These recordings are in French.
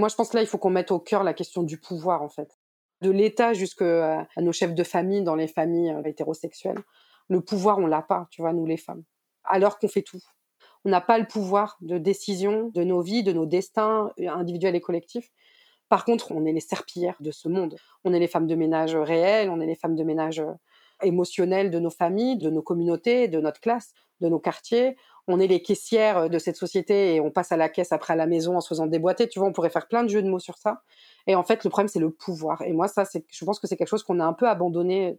Moi, je pense que là, il faut qu'on mette au cœur la question du pouvoir, en fait. De l'État jusqu'à nos chefs de famille dans les familles euh, hétérosexuelles. Le pouvoir, on l'a pas, tu vois, nous les femmes. Alors qu'on fait tout. On n'a pas le pouvoir de décision de nos vies, de nos destins euh, individuels et collectifs. Par contre, on est les serpillères de ce monde. On est les femmes de ménage réelles, on est les femmes de ménage euh, émotionnelles de nos familles, de nos communautés, de notre classe, de nos quartiers. On est les caissières de cette société et on passe à la caisse après à la maison en se faisant déboîter. Tu vois, on pourrait faire plein de jeux de mots sur ça. Et en fait, le problème, c'est le pouvoir. Et moi, ça, je pense que c'est quelque chose qu'on a un peu abandonné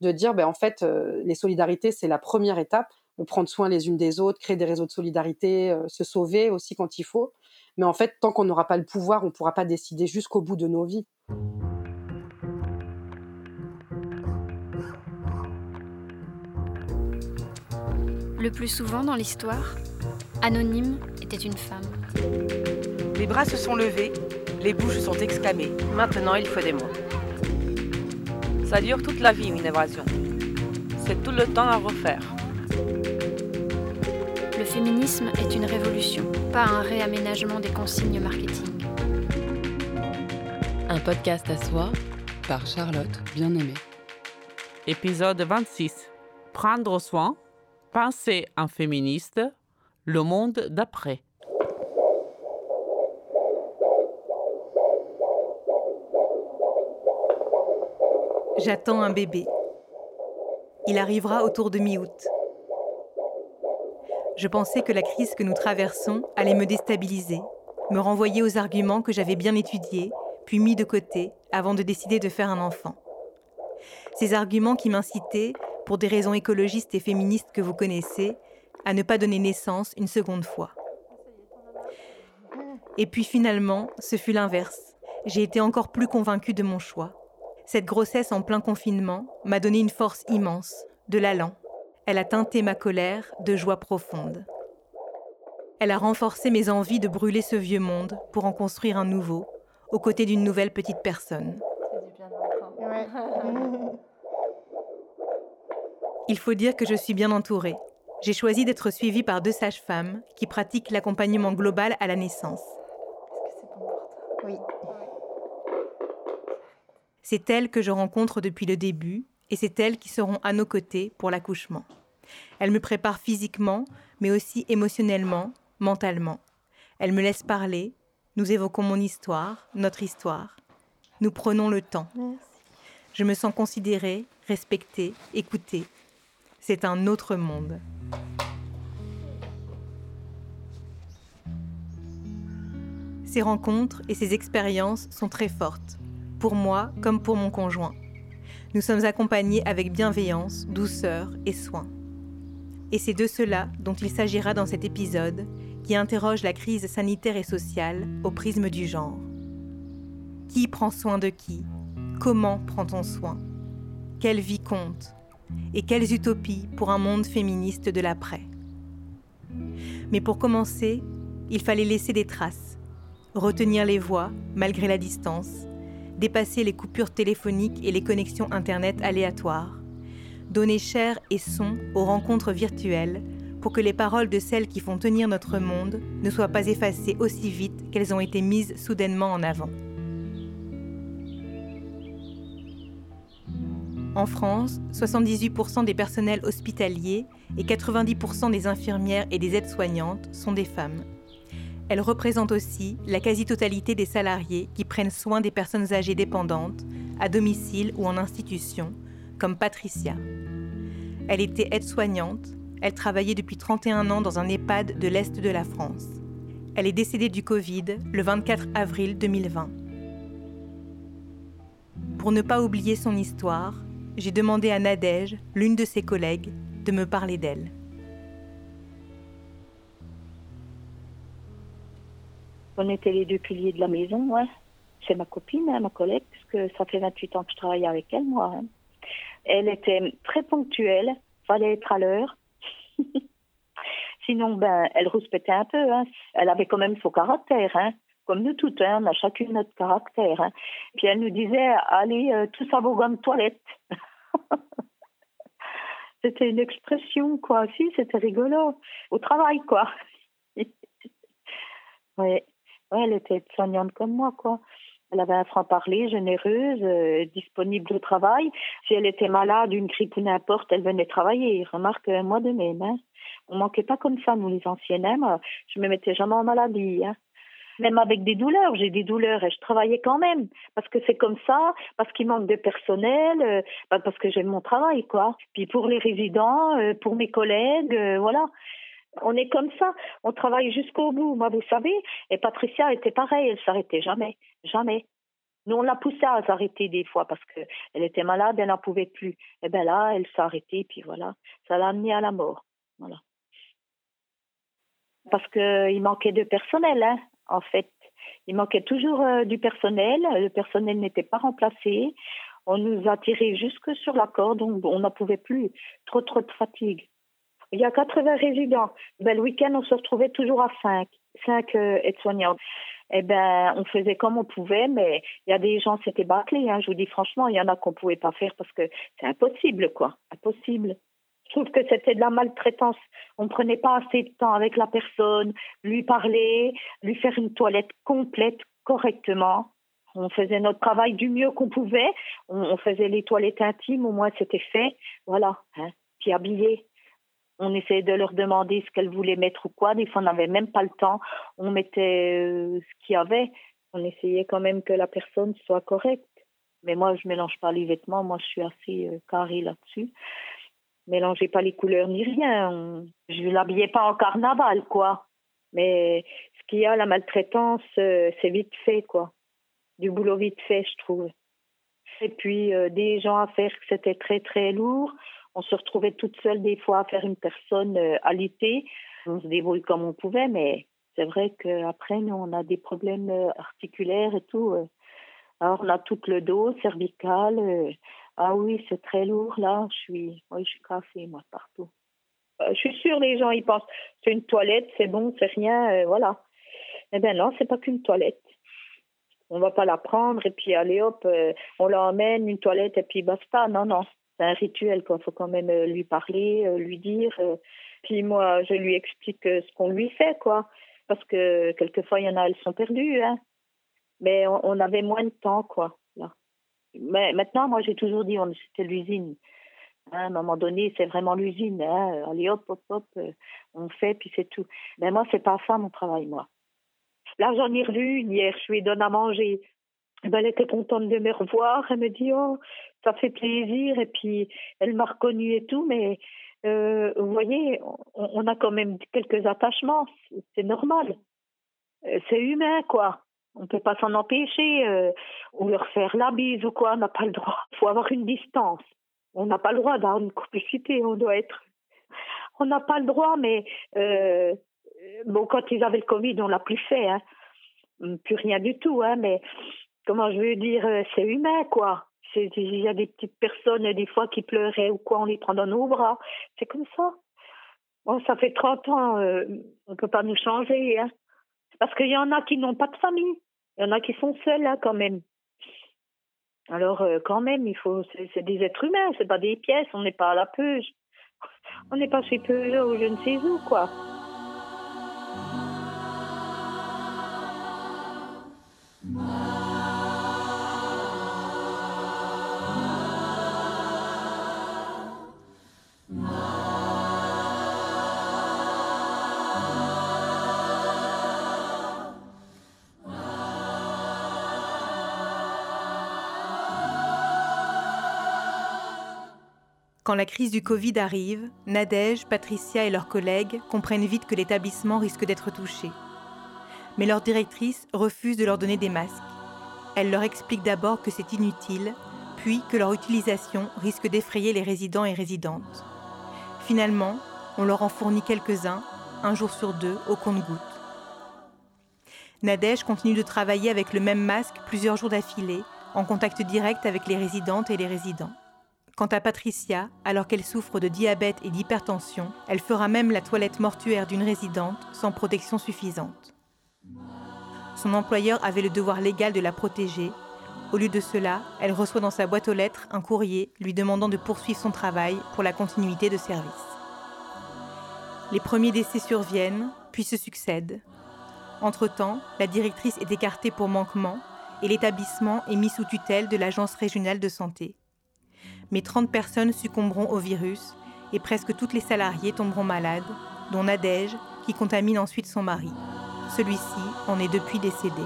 de dire, ben, en fait, euh, les solidarités, c'est la première étape. Prendre soin les unes des autres, créer des réseaux de solidarité, euh, se sauver aussi quand il faut. Mais en fait, tant qu'on n'aura pas le pouvoir, on ne pourra pas décider jusqu'au bout de nos vies. Le plus souvent dans l'histoire, Anonyme était une femme. Les bras se sont levés, les bouches sont exclamées. Maintenant, il faut des mots. Ça dure toute la vie, une évasion. C'est tout le temps à refaire. Le féminisme est une révolution, pas un réaménagement des consignes marketing. Un podcast à soi par Charlotte Bien-Aimée. Épisode 26. Prendre soin, penser en féministe, le monde d'après. J'attends un bébé. Il arrivera autour de mi-août. Je pensais que la crise que nous traversons allait me déstabiliser, me renvoyer aux arguments que j'avais bien étudiés, puis mis de côté avant de décider de faire un enfant. Ces arguments qui m'incitaient, pour des raisons écologistes et féministes que vous connaissez, à ne pas donner naissance une seconde fois. Et puis finalement, ce fut l'inverse. J'ai été encore plus convaincue de mon choix. Cette grossesse en plein confinement m'a donné une force immense, de l'allant. Elle a teinté ma colère de joie profonde. Elle a renforcé mes envies de brûler ce vieux monde pour en construire un nouveau, aux côtés d'une nouvelle petite personne. Il faut dire que je suis bien entourée. J'ai choisi d'être suivie par deux sages-femmes qui pratiquent l'accompagnement global à la naissance. Oui. C'est elles que je rencontre depuis le début et c'est elles qui seront à nos côtés pour l'accouchement. Elles me préparent physiquement, mais aussi émotionnellement, mentalement. Elles me laissent parler, nous évoquons mon histoire, notre histoire. Nous prenons le temps. Je me sens considérée, respectée, écoutée. C'est un autre monde. Ces rencontres et ces expériences sont très fortes, pour moi comme pour mon conjoint. Nous sommes accompagnés avec bienveillance, douceur et soin. Et c'est de cela dont il s'agira dans cet épisode qui interroge la crise sanitaire et sociale au prisme du genre. Qui prend soin de qui? Comment prend-on soin? Quelle vie compte? Et quelles utopies pour un monde féministe de l'après Mais pour commencer, il fallait laisser des traces, retenir les voix malgré la distance, dépasser les coupures téléphoniques et les connexions Internet aléatoires, donner chair et son aux rencontres virtuelles pour que les paroles de celles qui font tenir notre monde ne soient pas effacées aussi vite qu'elles ont été mises soudainement en avant. En France, 78% des personnels hospitaliers et 90% des infirmières et des aides-soignantes sont des femmes. Elles représentent aussi la quasi-totalité des salariés qui prennent soin des personnes âgées dépendantes, à domicile ou en institution, comme Patricia. Elle était aide-soignante, elle travaillait depuis 31 ans dans un EHPAD de l'Est de la France. Elle est décédée du Covid le 24 avril 2020. Pour ne pas oublier son histoire, j'ai demandé à Nadège, l'une de ses collègues, de me parler d'elle. On était les deux piliers de la maison, ouais. C'est ma copine, hein, ma collègue, puisque ça fait 28 ans que je travaille avec elle, moi. Hein. Elle était très ponctuelle, fallait être à l'heure. Sinon, ben, elle rouspétait un peu. Hein. Elle avait quand même son caractère, hein. comme nous toutes. On a chacune notre caractère. Puis elle nous disait, allez, euh, tous à vos gants de toilette. c'était une expression, quoi. Si, c'était rigolo. Au travail, quoi. oui. Ouais, elle était soignante comme moi, quoi. Elle avait un franc-parler, généreuse, euh, disponible au travail. Si elle était malade, une grippe ou n'importe, elle venait travailler. Remarque, euh, moi de même. Hein. On manquait pas comme ça, nous les anciennes. Hein. Je me mettais jamais en maladie. Hein. Même avec des douleurs, j'ai des douleurs et je travaillais quand même. Parce que c'est comme ça, parce qu'il manque de personnel, euh, bah, parce que j'aime mon travail, quoi. Puis pour les résidents, pour mes collègues, voilà. On est comme ça, on travaille jusqu'au bout. Moi, vous savez, et Patricia était pareille, elle s'arrêtait jamais, jamais. Nous, on l'a poussée à s'arrêter des fois parce qu'elle était malade, elle n'en pouvait plus. Et bien là, elle s'est arrêtée, puis voilà, ça l'a amenée à la mort. Voilà. Parce qu'il manquait de personnel, hein, en fait. Il manquait toujours euh, du personnel, le personnel n'était pas remplacé. On nous a tiré jusque sur la corde, donc on n'en pouvait plus. Trop, trop de fatigue. Il y a 80 résidents. Ben, le week-end, on se retrouvait toujours à 5, 5 euh, aides-soignantes. Eh ben, on faisait comme on pouvait, mais il y a des gens, c'était bâclé. Hein, je vous dis franchement, il y en a qu'on pouvait pas faire parce que c'est impossible, quoi. Impossible. Je trouve que c'était de la maltraitance. On ne prenait pas assez de temps avec la personne, lui parler, lui faire une toilette complète correctement. On faisait notre travail du mieux qu'on pouvait. On, faisait les toilettes intimes, au moins c'était fait. Voilà. Hein. Puis habillé on essayait de leur demander ce qu'elles voulaient mettre ou quoi. Des fois, on n'avait même pas le temps. On mettait euh, ce qu'il y avait. On essayait quand même que la personne soit correcte. Mais moi, je mélange pas les vêtements. Moi, je suis assez euh, carré là-dessus. Mélangez pas les couleurs ni rien. Je l'habillais pas en carnaval, quoi. Mais ce qu'il y a, la maltraitance, euh, c'est vite fait, quoi. Du boulot vite fait, je trouve. Et puis, des gens à faire que c'était très, très lourd on se retrouvait toute seule des fois à faire une personne euh, alitée. On se débrouille comme on pouvait, mais c'est vrai qu'après, nous, on a des problèmes euh, articulaires et tout. Euh. Alors, on a tout le dos, cervical. Ah oui, c'est très lourd, là. Je suis, je suis cassée, moi, partout. Je suis sûre, les gens, ils pensent, c'est une toilette, c'est bon, c'est rien, voilà. Eh bien non, c'est pas qu'une toilette. On va pas la prendre et puis allez hop, on l'emmène, une toilette et puis basta. Non, non c'est un rituel quoi. Faut quand même euh, lui parler, euh, lui dire. Euh. Puis moi, je lui explique ce qu'on lui fait quoi, parce que quelquefois il y en a, elles sont perdues. Hein. Mais on, avait moins de temps quoi. Mais maintenant, moi j'ai toujours dit, c'était l'usine. Hein, à un moment donné, c'est vraiment l'usine. Hein. Allez hop hop hop, on fait puis c'est tout. Mais moi, c'est pas ça mon travail moi. Là, j'en ai revu hier, je lui donne à manger. Ben, elle était contente de me revoir. Elle me dit Oh, ça fait plaisir. Et puis, elle m'a reconnue et tout. Mais euh, vous voyez, on, a quand même quelques attachements. C'est normal. Euh, c'est humain, quoi. On ne peut pas s'en empêcher. Euh, ou leur faire la bise ou quoi. On n'a pas le droit. Il faut avoir une distance. On n'a pas le droit d'avoir une complicité. On doit être. On n'a pas le droit, mais bon, quand ils avaient le Covid, on l'a plus fait. Hein. Plus rien du tout, hein, mais comment je veux dire, euh, c'est humain, quoi. Il y a des petites personnes, des fois, qui pleuraient ou quoi, on les prend dans nos bras. C'est comme ça. Bon, ça fait 30 ans, euh, on ne peut pas nous changer. Hein. Parce qu'il y en a qui n'ont pas de famille. Il y en a qui sont seuls, hein, quand même. Alors, euh, quand même, il faut, c'est des êtres humains, c'est pas des pièces, on n'est pas à la peuge. On n'est pas chez Peugeot ou je ne sais où, quoi. Quand la crise du Covid arrive, Nadège, Patricia et leurs collègues comprennent vite que l'établissement risque d'être touché. Mais leur directrice refuse de leur donner des masques. Elle leur explique d'abord que c'est inutile, puis que leur utilisation risque d'effrayer les résidents et résidentes. Finalement, on leur en fournit quelques-uns, un jour sur deux, au compte-gouttes. Nadège continue de travailler avec le même masque plusieurs jours d'affilée, en contact direct avec les résidentes et les résidents. Quant à Patricia, alors qu'elle souffre de diabète et d'hypertension, elle fera même la toilette mortuaire d'une résidente sans protection suffisante. Son employeur avait le devoir légal de la protéger. Au lieu de cela, elle reçoit dans sa boîte aux lettres un courrier lui demandant de poursuivre son travail pour la continuité de service. Les premiers décès surviennent, puis se succèdent. Entre-temps, la directrice est écartée pour manquement et l'établissement est mis sous tutelle de l'Agence régionale de santé. Mais 30 personnes succomberont au virus et presque toutes les salariées tomberont malades, dont Nadège, qui contamine ensuite son mari. Celui-ci en est depuis décédé.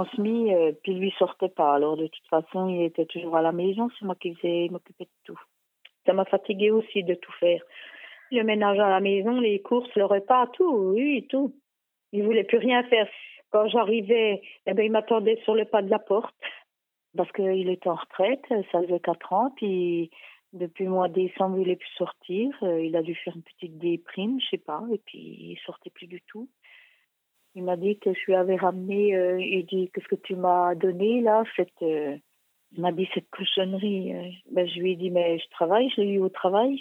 Retransmis, euh, puis lui sortait pas. Alors de toute façon, il était toujours à la maison, c'est moi qui faisais m'occuper de tout. Ça m'a fatigué aussi de tout faire. Le ménage à la maison, les courses, le repas, tout, oui, tout. Il voulait plus rien faire. Quand j'arrivais, eh ben, il m'attendait sur le pas de la porte parce qu'il était en retraite, ça faisait quatre ans, puis depuis le mois de décembre, il n'est plus sortir. Euh, il a dû faire une petite déprime, je sais pas, et puis il sortait plus du tout. Il m'a dit que je lui avais ramené, euh, il dit qu'est-ce que tu m'as donné là cette, euh, Il m'a dit cette cochonnerie. Euh. Ben, je lui ai dit mais je travaille, je l'ai eu au travail.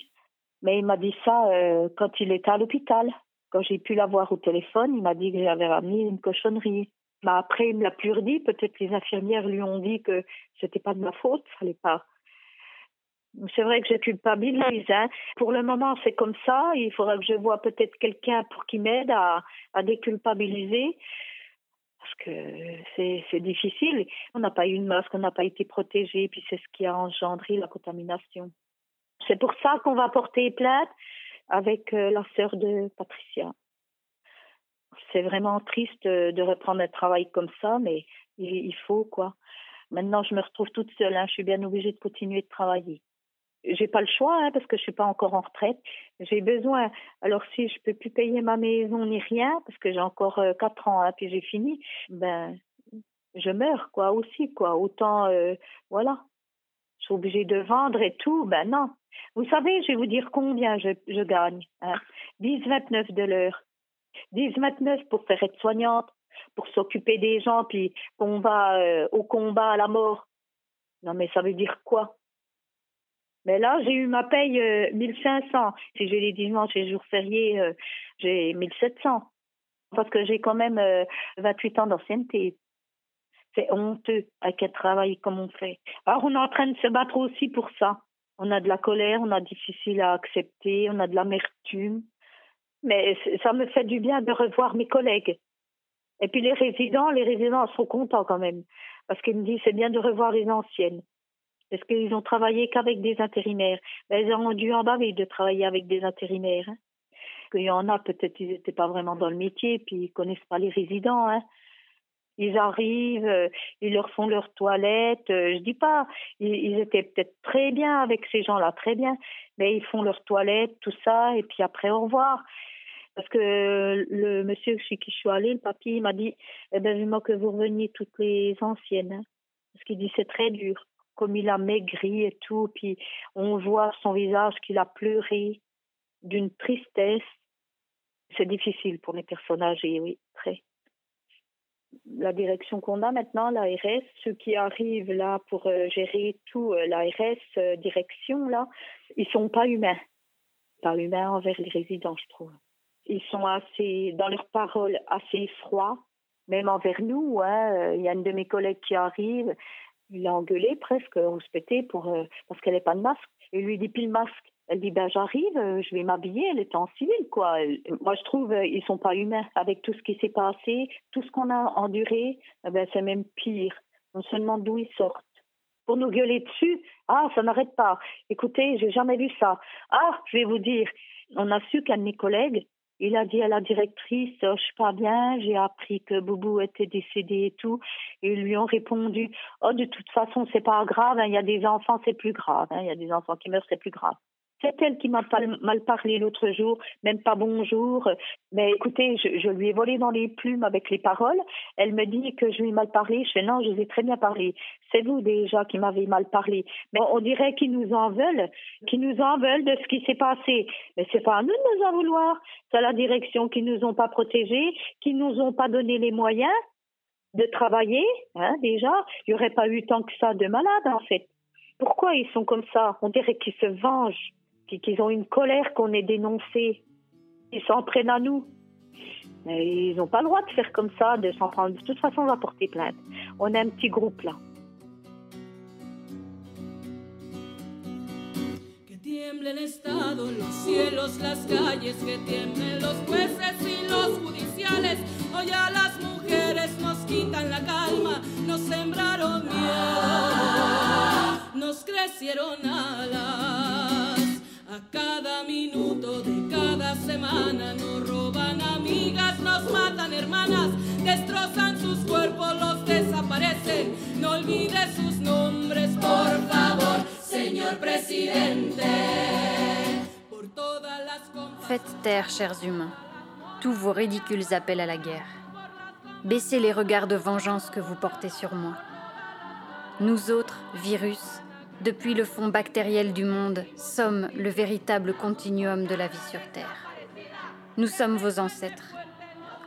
Mais il m'a dit ça quand il était à l'hôpital. Quand j'ai pu l'avoir au téléphone, il m'a dit que j'avais ramené une cochonnerie. Mais après, il me l'a plus redit. Peut-être les infirmières lui ont dit que c'était pas de ma faute, fallait pas c'est vrai que je culpabilise. Hein. Pour le moment, c'est comme ça. Il faudra que je vois peut-être quelqu'un pour qui m'aide à, à déculpabiliser. Parce que c'est difficile. On n'a pas eu une masque, on n'a pas été protégé, puis c'est ce qui a engendré la contamination. C'est pour ça qu'on va porter plainte avec euh, la sœur de Patricia. C'est vraiment triste de reprendre un travail comme ça, mais il, faut quoi. Maintenant, je me retrouve toute seule. Hein. Je suis bien obligée de continuer de travailler j'ai pas le choix hein, parce que je suis pas encore en retraite. J'ai besoin. Alors si je peux plus payer ma maison ni rien parce que j'ai encore euh, quatre ans hein, puis j'ai fini, ben je meurs quoi aussi quoi. Autant euh, voilà. Je suis obligée de vendre et tout. Ben non. Vous savez, je vais vous dire combien je, gagne. Hein. 10,29 de l'heure. 10,29 pour faire être soignante, pour s'occuper des gens, puis qu'on va euh, au combat à la mort. Non mais ça veut dire quoi? Mais là, j'ai eu ma paye 1500. Euh, si j'ai les dimanches et les jours fériés, euh, j'ai 1700. Parce que j'ai quand même 28 euh, ans d'ancienneté. C'est honteux avec un travail comme on fait. Alors, on est en train de se battre aussi pour ça. On a de la colère, on a difficile à accepter, on a de l'amertume. Mais ça me fait du bien de revoir mes collègues. Et puis les résidents, les résidents sont contents quand même. Parce qu'ils me disent c'est bien de revoir les anciennes. Parce qu'ils ont travaillé qu'avec des intérimaires. Ben, ils ont dû en baver de travailler avec des intérimaires. Hein. Il y en a, peut-être, ils n'étaient pas vraiment dans le métier, puis ils connaissent pas les résidents. Hein. Ils arrivent, euh, ils leur font leur toilette. Euh, je dis pas, ils, étaient peut-être très bien avec ces gens-là, très bien, mais ils font leur toilette, tout ça, et puis après au revoir. Parce que le monsieur chez qui je suis allée, le papy, il m'a dit, eh ben, vivement que vous reveniez toutes les anciennes. Hein. Parce qu'il dit, c'est très dur comme il a maigri et tout, puis on voit son visage qu'il a pleuré d'une tristesse. C'est difficile pour les personnes âgées, oui, très. La direction qu'on a maintenant, l'ARS, ceux qui arrivent là pour euh, gérer tout, euh, l'ARS, euh, direction, là, ils sont pas humains. Pas humains envers les résidents, je trouve. Ils sont assez, dans leurs paroles, assez froids, même envers nous. Hein. Il y a une de mes collègues qui arrive, il l'a engueulé presque, on se pétait pour, euh, parce qu'elle n'avait pas de masque. Et lui dit, puis le masque. Elle dit, ben j'arrive, euh, je vais m'habiller, elle est en civil, quoi. moi, je trouve, euh, ils sont pas humains. Avec tout ce qui s'est passé, tout ce qu'on a enduré, eh ben, c'est même pire. On se demande d'où ils sortent. Pour nous gueuler dessus, ah, ça n'arrête pas. Écoutez, j'ai jamais vu ça. Ah, je vais vous dire, on a su qu'un de mes collègues, il a dit à la directrice, oh, je suis pas bien, j'ai appris que Boubou était décédé et tout. Et ils lui ont répondu, oh, de toute façon, c'est pas grave, hein, il y a des enfants, c'est plus grave, hein, il y a des enfants qui meurent, c'est plus grave. C'est elle qui m'a mal parlé l'autre jour, même pas bonjour. Mais écoutez, je, lui ai volé dans les plumes avec les paroles. Elle me dit que je lui ai mal parlé. Je fais non, je lui ai très bien parlé. C'est vous déjà qui m'avez mal parlé. Mais on dirait qu'ils nous en veulent, qu'ils nous en veulent de ce qui s'est passé. Mais c'est pas à nous de nous en vouloir. C'est la direction qui nous ont pas protégés, qui nous ont pas donné les moyens de travailler. Hein, déjà, il y aurait pas eu tant que ça de malades en fait. Pourquoi ils sont comme ça? On dirait qu'ils se vengent qu'ils ont une colère qu'on ait dénoncée. Ils s'en prennent à nous. ils n'ont pas le droit de faire comme ça, de s'en prendre. De toute façon, on va porter plainte. On a un petit groupe là. Que tiemblen estado los cielos, las calles, que tiemblen los jueces y los judiciales. Hoy a las mujeres nos quitan la calma, nos sembraron miedo, nos crecieron alas. A cada minuto de cada semana nos roban amigas, nos matan hermanas, destrozan sus cuerpos, los desaparecen. No olvide sus nombres, por favor, señor presidente. Por todas las Faites taire, chers humains, tous vos ridicules appels à la guerre. Baissez les regards de vengeance que vous portez sur moi. Nous autres, virus, depuis le fond bactériel du monde, sommes le véritable continuum de la vie sur Terre. Nous sommes vos ancêtres,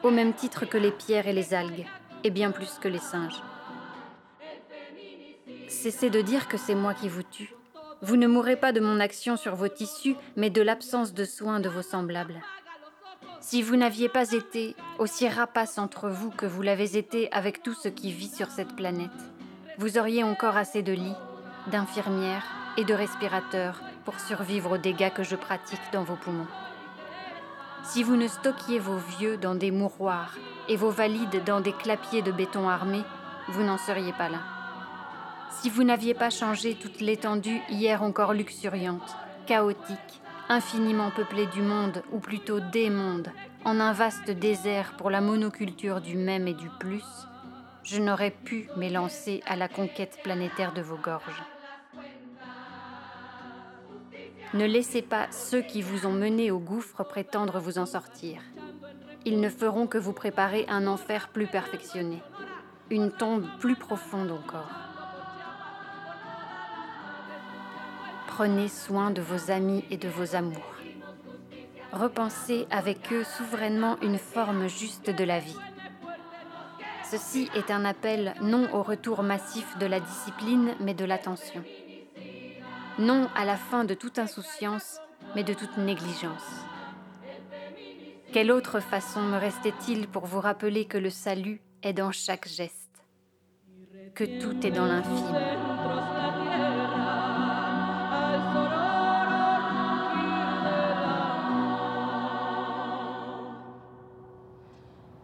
au même titre que les pierres et les algues, et bien plus que les singes. Cessez de dire que c'est moi qui vous tue. Vous ne mourrez pas de mon action sur vos tissus, mais de l'absence de soins de vos semblables. Si vous n'aviez pas été aussi rapace entre vous que vous l'avez été avec tout ce qui vit sur cette planète, vous auriez encore assez de lits, d'infirmières et de respirateurs pour survivre aux dégâts que je pratique dans vos poumons. Si vous ne stockiez vos vieux dans des mouroirs et vos valides dans des clapiers de béton armé, vous n'en seriez pas là. Si vous n'aviez pas changé toute l'étendue hier encore luxuriante, chaotique, infiniment peuplée du monde, ou plutôt des mondes, en un vaste désert pour la monoculture du même et du plus, je n'aurais pu m'élancer à la conquête planétaire de vos gorges. Ne laissez pas ceux qui vous ont mené au gouffre prétendre vous en sortir. Ils ne feront que vous préparer un enfer plus perfectionné, une tombe plus profonde encore. Prenez soin de vos amis et de vos amours. Repensez avec eux souverainement une forme juste de la vie. Ceci est un appel non au retour massif de la discipline, mais de l'attention. Non à la fin de toute insouciance, mais de toute négligence. Quelle autre façon me restait-il pour vous rappeler que le salut est dans chaque geste, que tout est dans l'infime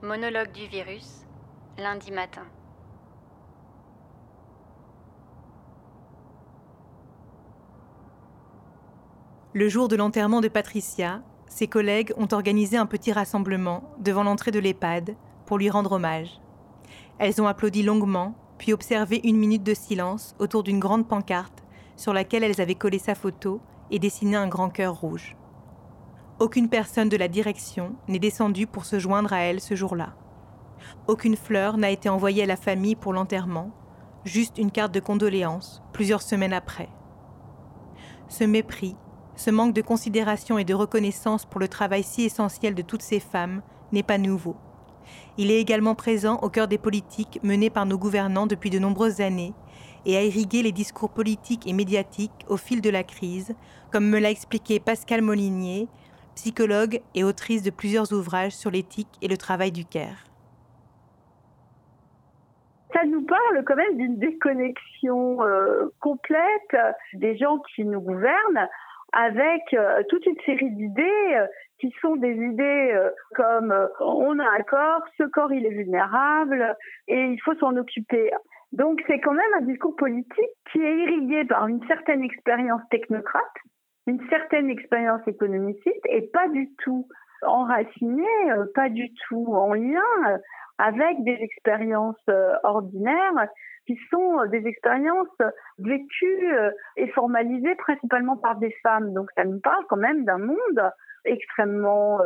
Monologue du virus, lundi matin. Le jour de l'enterrement de Patricia, ses collègues ont organisé un petit rassemblement devant l'entrée de l'EHPAD pour lui rendre hommage. Elles ont applaudi longuement, puis observé une minute de silence autour d'une grande pancarte sur laquelle elles avaient collé sa photo et dessiné un grand cœur rouge. Aucune personne de la direction n'est descendue pour se joindre à elle ce jour-là. Aucune fleur n'a été envoyée à la famille pour l'enterrement, juste une carte de condoléances plusieurs semaines après. Ce mépris, ce manque de considération et de reconnaissance pour le travail si essentiel de toutes ces femmes n'est pas nouveau. Il est également présent au cœur des politiques menées par nos gouvernants depuis de nombreuses années et a irrigué les discours politiques et médiatiques au fil de la crise, comme me l'a expliqué Pascal Molinier, psychologue et autrice de plusieurs ouvrages sur l'éthique et le travail du CARE. Ça nous parle quand même d'une déconnexion euh, complète des gens qui nous gouvernent avec euh, toute une série d'idées euh, qui sont des idées comme on a un corps, ce corps il est vulnérable et il faut s'en occuper. Donc c'est quand même un discours politique qui est irrigué par une certaine expérience technocrate une certaine expérience économiciste et pas du tout enracinée, euh, pas du tout en lien euh, avec des expériences euh, ordinaires qui sont des expériences vécues et formalisées principalement par des femmes. Donc ça nous parle quand même d'un monde extrêmement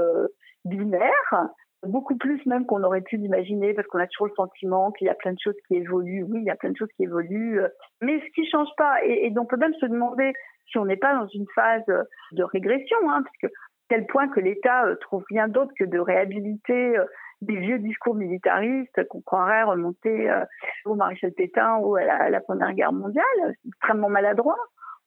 binaire, beaucoup plus même qu'on aurait pu l'imaginer parce qu'on a toujours le sentiment qu'il y a plein de choses qui évoluent. Oui, il y a plein de choses qui évoluent, mais ce qui change pas et, et on peut même se demander si on n'est pas dans une phase de régression, hein, parce que tel point que l'État euh, trouve rien d'autre que de réhabiliter euh, des vieux discours militaristes qu'on croirait remonter euh, au maréchal Pétain ou à la, Première Guerre mondiale, extrêmement maladroit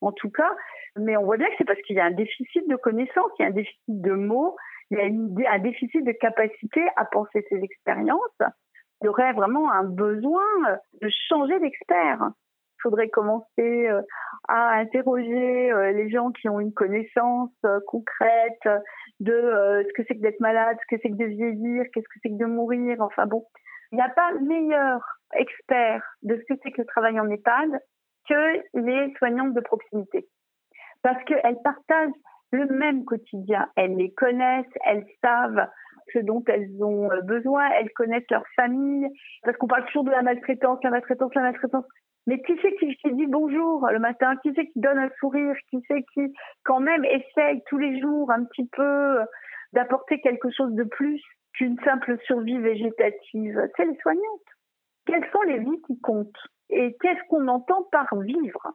en tout cas. Mais on voit bien que c'est parce qu'il y a un déficit de connaissances, il y a un déficit de mots, il y a un déficit de capacité à penser ces expériences. Il y aurait vraiment un besoin de changer d'expert. Il faudrait commencer euh, à interroger euh, les gens qui ont une connaissance euh, concrète de ce que c'est que d'être malade, ce que c'est que de vieillir, qu'est-ce que c'est que de mourir. Enfin bon, il n'y a pas meilleur expert de ce que c'est que le travail en EHPAD que les soignantes de proximité. Parce qu'elles partagent le même quotidien. Elles les connaissent, elles savent ce dont elles ont besoin, elles connaissent leur famille. Parce qu'on parle toujours de la maltraitance, la maltraitance, la maltraitance. Mais qui c'est qui, dit bonjour le matin? Qui c'est qui donne un sourire? Qui c'est qui, quand même, essaye tous les jours un petit peu d'apporter quelque chose de plus qu'une simple survie végétative? C'est les soignantes. Quelles sont les vies qui comptent? Et qu'est-ce qu'on entend par vivre?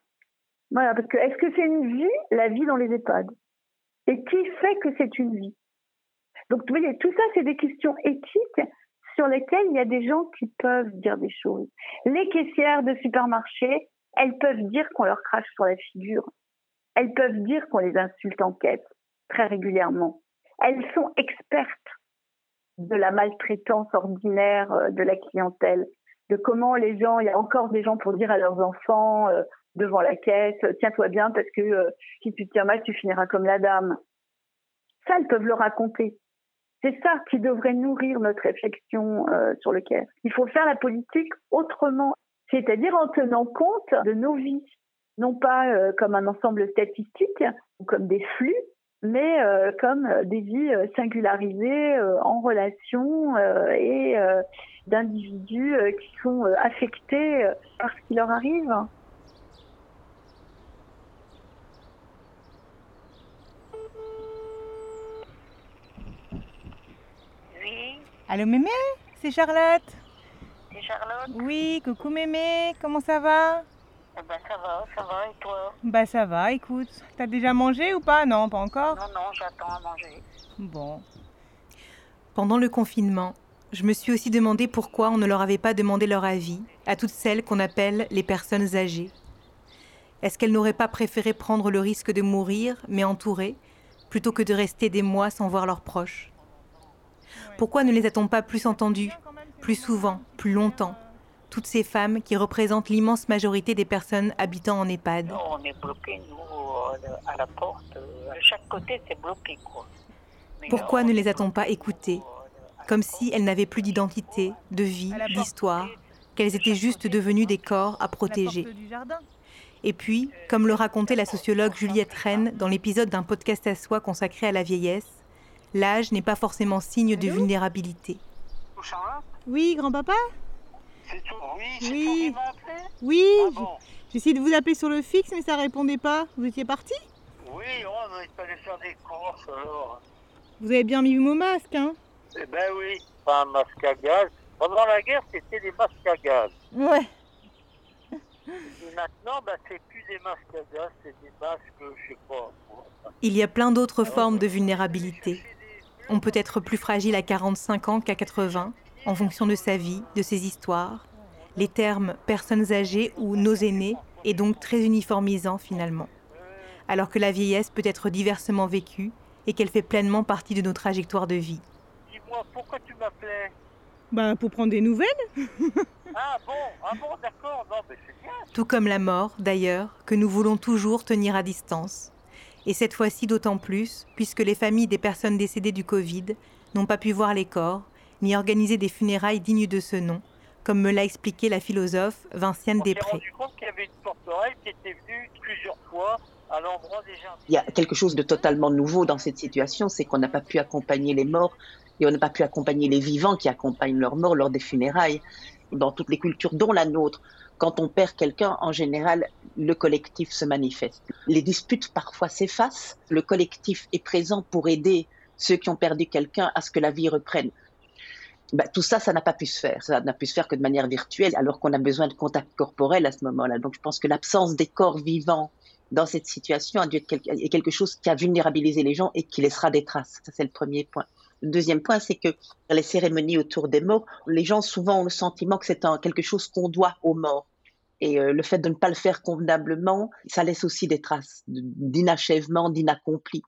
Voilà, parce que est-ce que c'est une vie, la vie dans les EHPAD? Et qui fait que c'est une vie? Donc, vous voyez, tout ça, c'est des questions éthiques sur lesquelles il y a des gens qui peuvent dire des choses. Les caissières de supermarché, elles peuvent dire qu'on leur crache sur la figure. Elles peuvent dire qu'on les insulte en quête très régulièrement. Elles sont expertes de la maltraitance ordinaire euh, de la clientèle, de comment les gens, il y a encore des gens pour dire à leurs enfants euh, devant la caisse, tiens-toi bien parce que euh, si tu te tiens mal, tu finiras comme la dame. Ça, elles peuvent le raconter. C'est ça qui devrait nourrir notre réflexion euh, sur le caire. Il faut faire la politique autrement, c'est-à-dire en tenant compte de nos vies, non pas euh, comme un ensemble statistique ou comme des flux, mais euh, comme des vies singularisées en relation et d'individus qui sont affectés par ce qui leur arrive. Allô mémé, c'est Charlotte. C'est Charlotte Oui, coucou mémé, comment ça va eh ben, ça va, ça va, et toi Bah ça va, écoute. T'as déjà mangé ou pas Non, pas encore Non, non, j'attends à manger. Bon. Pendant le confinement, je me suis aussi demandé pourquoi on ne leur avait pas demandé leur avis à toutes celles qu'on appelle les personnes âgées. Est-ce qu'elles n'auraient pas préféré prendre le risque de mourir, mais entourées, plutôt que de rester des mois sans voir leurs proches pourquoi ne les a-t-on pas plus entendus, plus souvent, plus longtemps? Toutes ces femmes qui représentent l'immense majorité des personnes habitant en EHPAD. on est bloqués, nous, à la porte. À chaque côté, c'est bloqué, quoi. Pourquoi ne les a-t-on pas écoutées? Comme si elles n'avaient plus d'identité, de vie, d'histoire, qu'elles étaient juste devenues des corps à protéger. Et puis, comme le racontait la sociologue Juliette Rennes dans l'épisode d'un podcast à soi consacré à la vieillesse, l'âge n'est pas forcément signe de vulnérabilité. Oui, grand-papa C'est oui, oui. oui. Ah j'ai essayé de vous appeler sur le fixe, mais ça répondait pas. Vous étiez parti Oui, on allé faire des courses alors. Vous avez bien mis vos masques, hein Eh ben oui, pas un masque à gaz. Pendant la guerre, c'était des masques à gaz. Ouais. Et maintenant, bah, c'est plus des masques à gaz, c'est des masques, je sais pas. Il y a plein d'autres formes de vulnérabilité. On peut être plus fragile à 45 ans qu'à 80, en fonction de sa vie, de ses histoires. Les termes personnes âgées ou nos aînés est donc très uniformisant finalement. Alors que la vieillesse peut être diversement vécue et qu'elle fait pleinement partie de nos trajectoires de vie. Dis-moi, pourquoi tu m'appelais? Bah, pour prendre des nouvelles. ah bon, ah bon, d'accord, non, mais c'est bien. Tout comme la mort, d'ailleurs, que nous voulons toujours tenir à distance et cette fois-ci d'autant plus, puisque les familles des personnes décédées du Covid n'ont pas pu voir les corps, ni organiser des funérailles dignes de ce nom, comme me l'a expliqué la philosophe Vinciane Després. Il y a quelque chose de totalement nouveau dans cette situation, c'est qu'on n'a pas pu accompagner les morts et on n'a pas pu accompagner les vivants qui accompagnent leurs morts lors des funérailles. Dans toutes les cultures, dont la nôtre, quand on perd quelqu'un, en général, le collectif se manifeste. Les disputes parfois s'effacent. Le collectif est présent pour aider ceux qui ont perdu quelqu'un à ce que la vie reprenne. Bah, tout ça, ça n'a pas pu se faire. Ça n'a pu se faire que de manière virtuelle, alors qu'on a besoin de contact corporel à ce moment-là. Donc, je pense que l'absence des corps vivants dans cette situation a être quelque chose qui a vulnérabilisé les gens et qui laissera des traces. Ça, c'est le premier point. Le deuxième point, c'est que les cérémonies autour des morts, les gens souvent ont le sentiment que c'est quelque chose qu'on doit aux morts. Et euh, le fait de ne pas le faire convenablement, ça laisse aussi des traces d'inachèvement, d'inaccompli.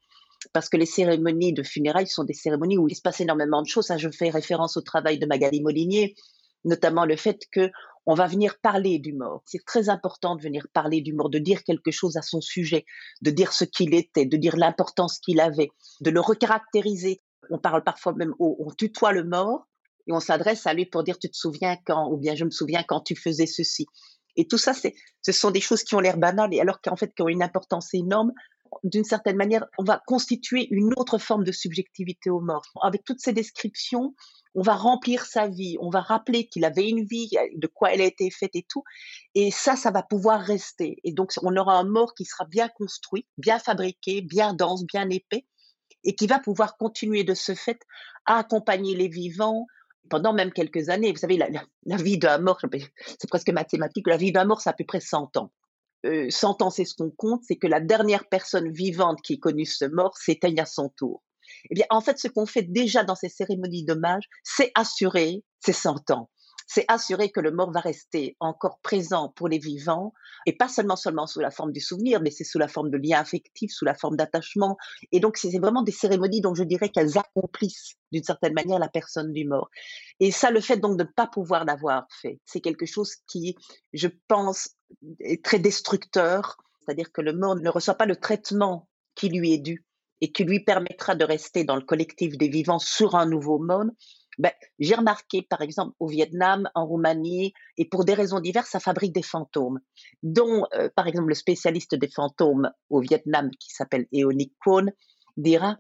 parce que les cérémonies de funérailles sont des cérémonies où il se passe énormément de choses. Ça, je fais référence au travail de Magali Molinier, notamment le fait que on va venir parler du mort. C'est très important de venir parler du mort, de dire quelque chose à son sujet, de dire ce qu'il était, de dire l'importance qu'il avait, de le recaractériser. On parle parfois même, on tutoie le mort et on s'adresse à lui pour dire tu te souviens quand, ou bien je me souviens quand tu faisais ceci. Et tout ça, c'est, ce sont des choses qui ont l'air banales, et alors qu'en fait, qui ont une importance énorme. D'une certaine manière, on va constituer une autre forme de subjectivité au mort. Avec toutes ces descriptions, on va remplir sa vie, on va rappeler qu'il avait une vie, de quoi elle a été faite et tout. Et ça, ça va pouvoir rester. Et donc, on aura un mort qui sera bien construit, bien fabriqué, bien dense, bien épais, et qui va pouvoir continuer de ce fait à accompagner les vivants, pendant même quelques années. Vous savez, la, vie d'un mort, c'est presque mathématique, la vie d'un mort, c'est à peu près 100 ans. 100 euh, ans, c'est ce qu'on compte, c'est que la dernière personne vivante qui ait connu ce mort s'éteigne à son tour. Eh bien, en fait, ce qu'on fait déjà dans ces cérémonies d'hommage, c'est assurer ces 100 ans c'est assurer que le mort va rester encore présent pour les vivants, et pas seulement seulement sous la forme du souvenir, mais c'est sous la forme de liens affectifs, sous la forme d'attachement. Et donc, c'est vraiment des cérémonies dont je dirais qu'elles accomplissent d'une certaine manière la personne du mort. Et ça, le fait donc de ne pas pouvoir l'avoir fait, c'est quelque chose qui, je pense, est très destructeur. C'est-à-dire que le mort ne reçoit pas le traitement qui lui est dû et qui lui permettra de rester dans le collectif des vivants sur un nouveau monde, ben, j'ai remarqué, par exemple, au Vietnam, en Roumanie, et pour des raisons diverses, ça fabrique des fantômes, dont, euh, par exemple, le spécialiste des fantômes au Vietnam, qui s'appelle Eonic Kwon, dira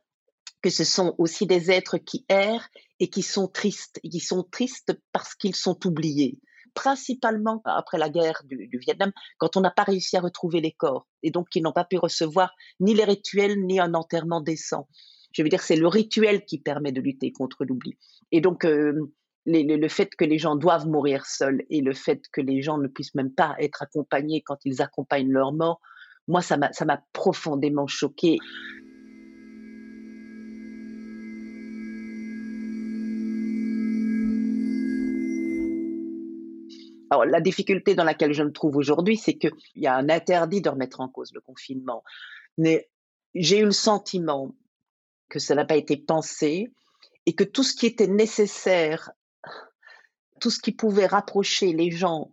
que ce sont aussi des êtres qui errent et qui sont tristes, et qui sont tristes parce qu'ils sont oubliés principalement après la guerre du, du Vietnam, quand on n'a pas réussi à retrouver les corps, et donc qu'ils n'ont pas pu recevoir ni les rituels, ni un enterrement décent. Je veux dire, c'est le rituel qui permet de lutter contre l'oubli. Et donc, euh, le fait que les gens doivent mourir seuls et le fait que les gens ne puissent même pas être accompagnés quand ils accompagnent leur mort, moi, ça m'a profondément choqué. Alors, la difficulté dans laquelle je me trouve aujourd'hui, c'est qu'il y a un interdit de remettre en cause le confinement. Mais j'ai eu le sentiment que ça n'a pas été pensé et que tout ce qui était nécessaire, tout ce qui pouvait rapprocher les gens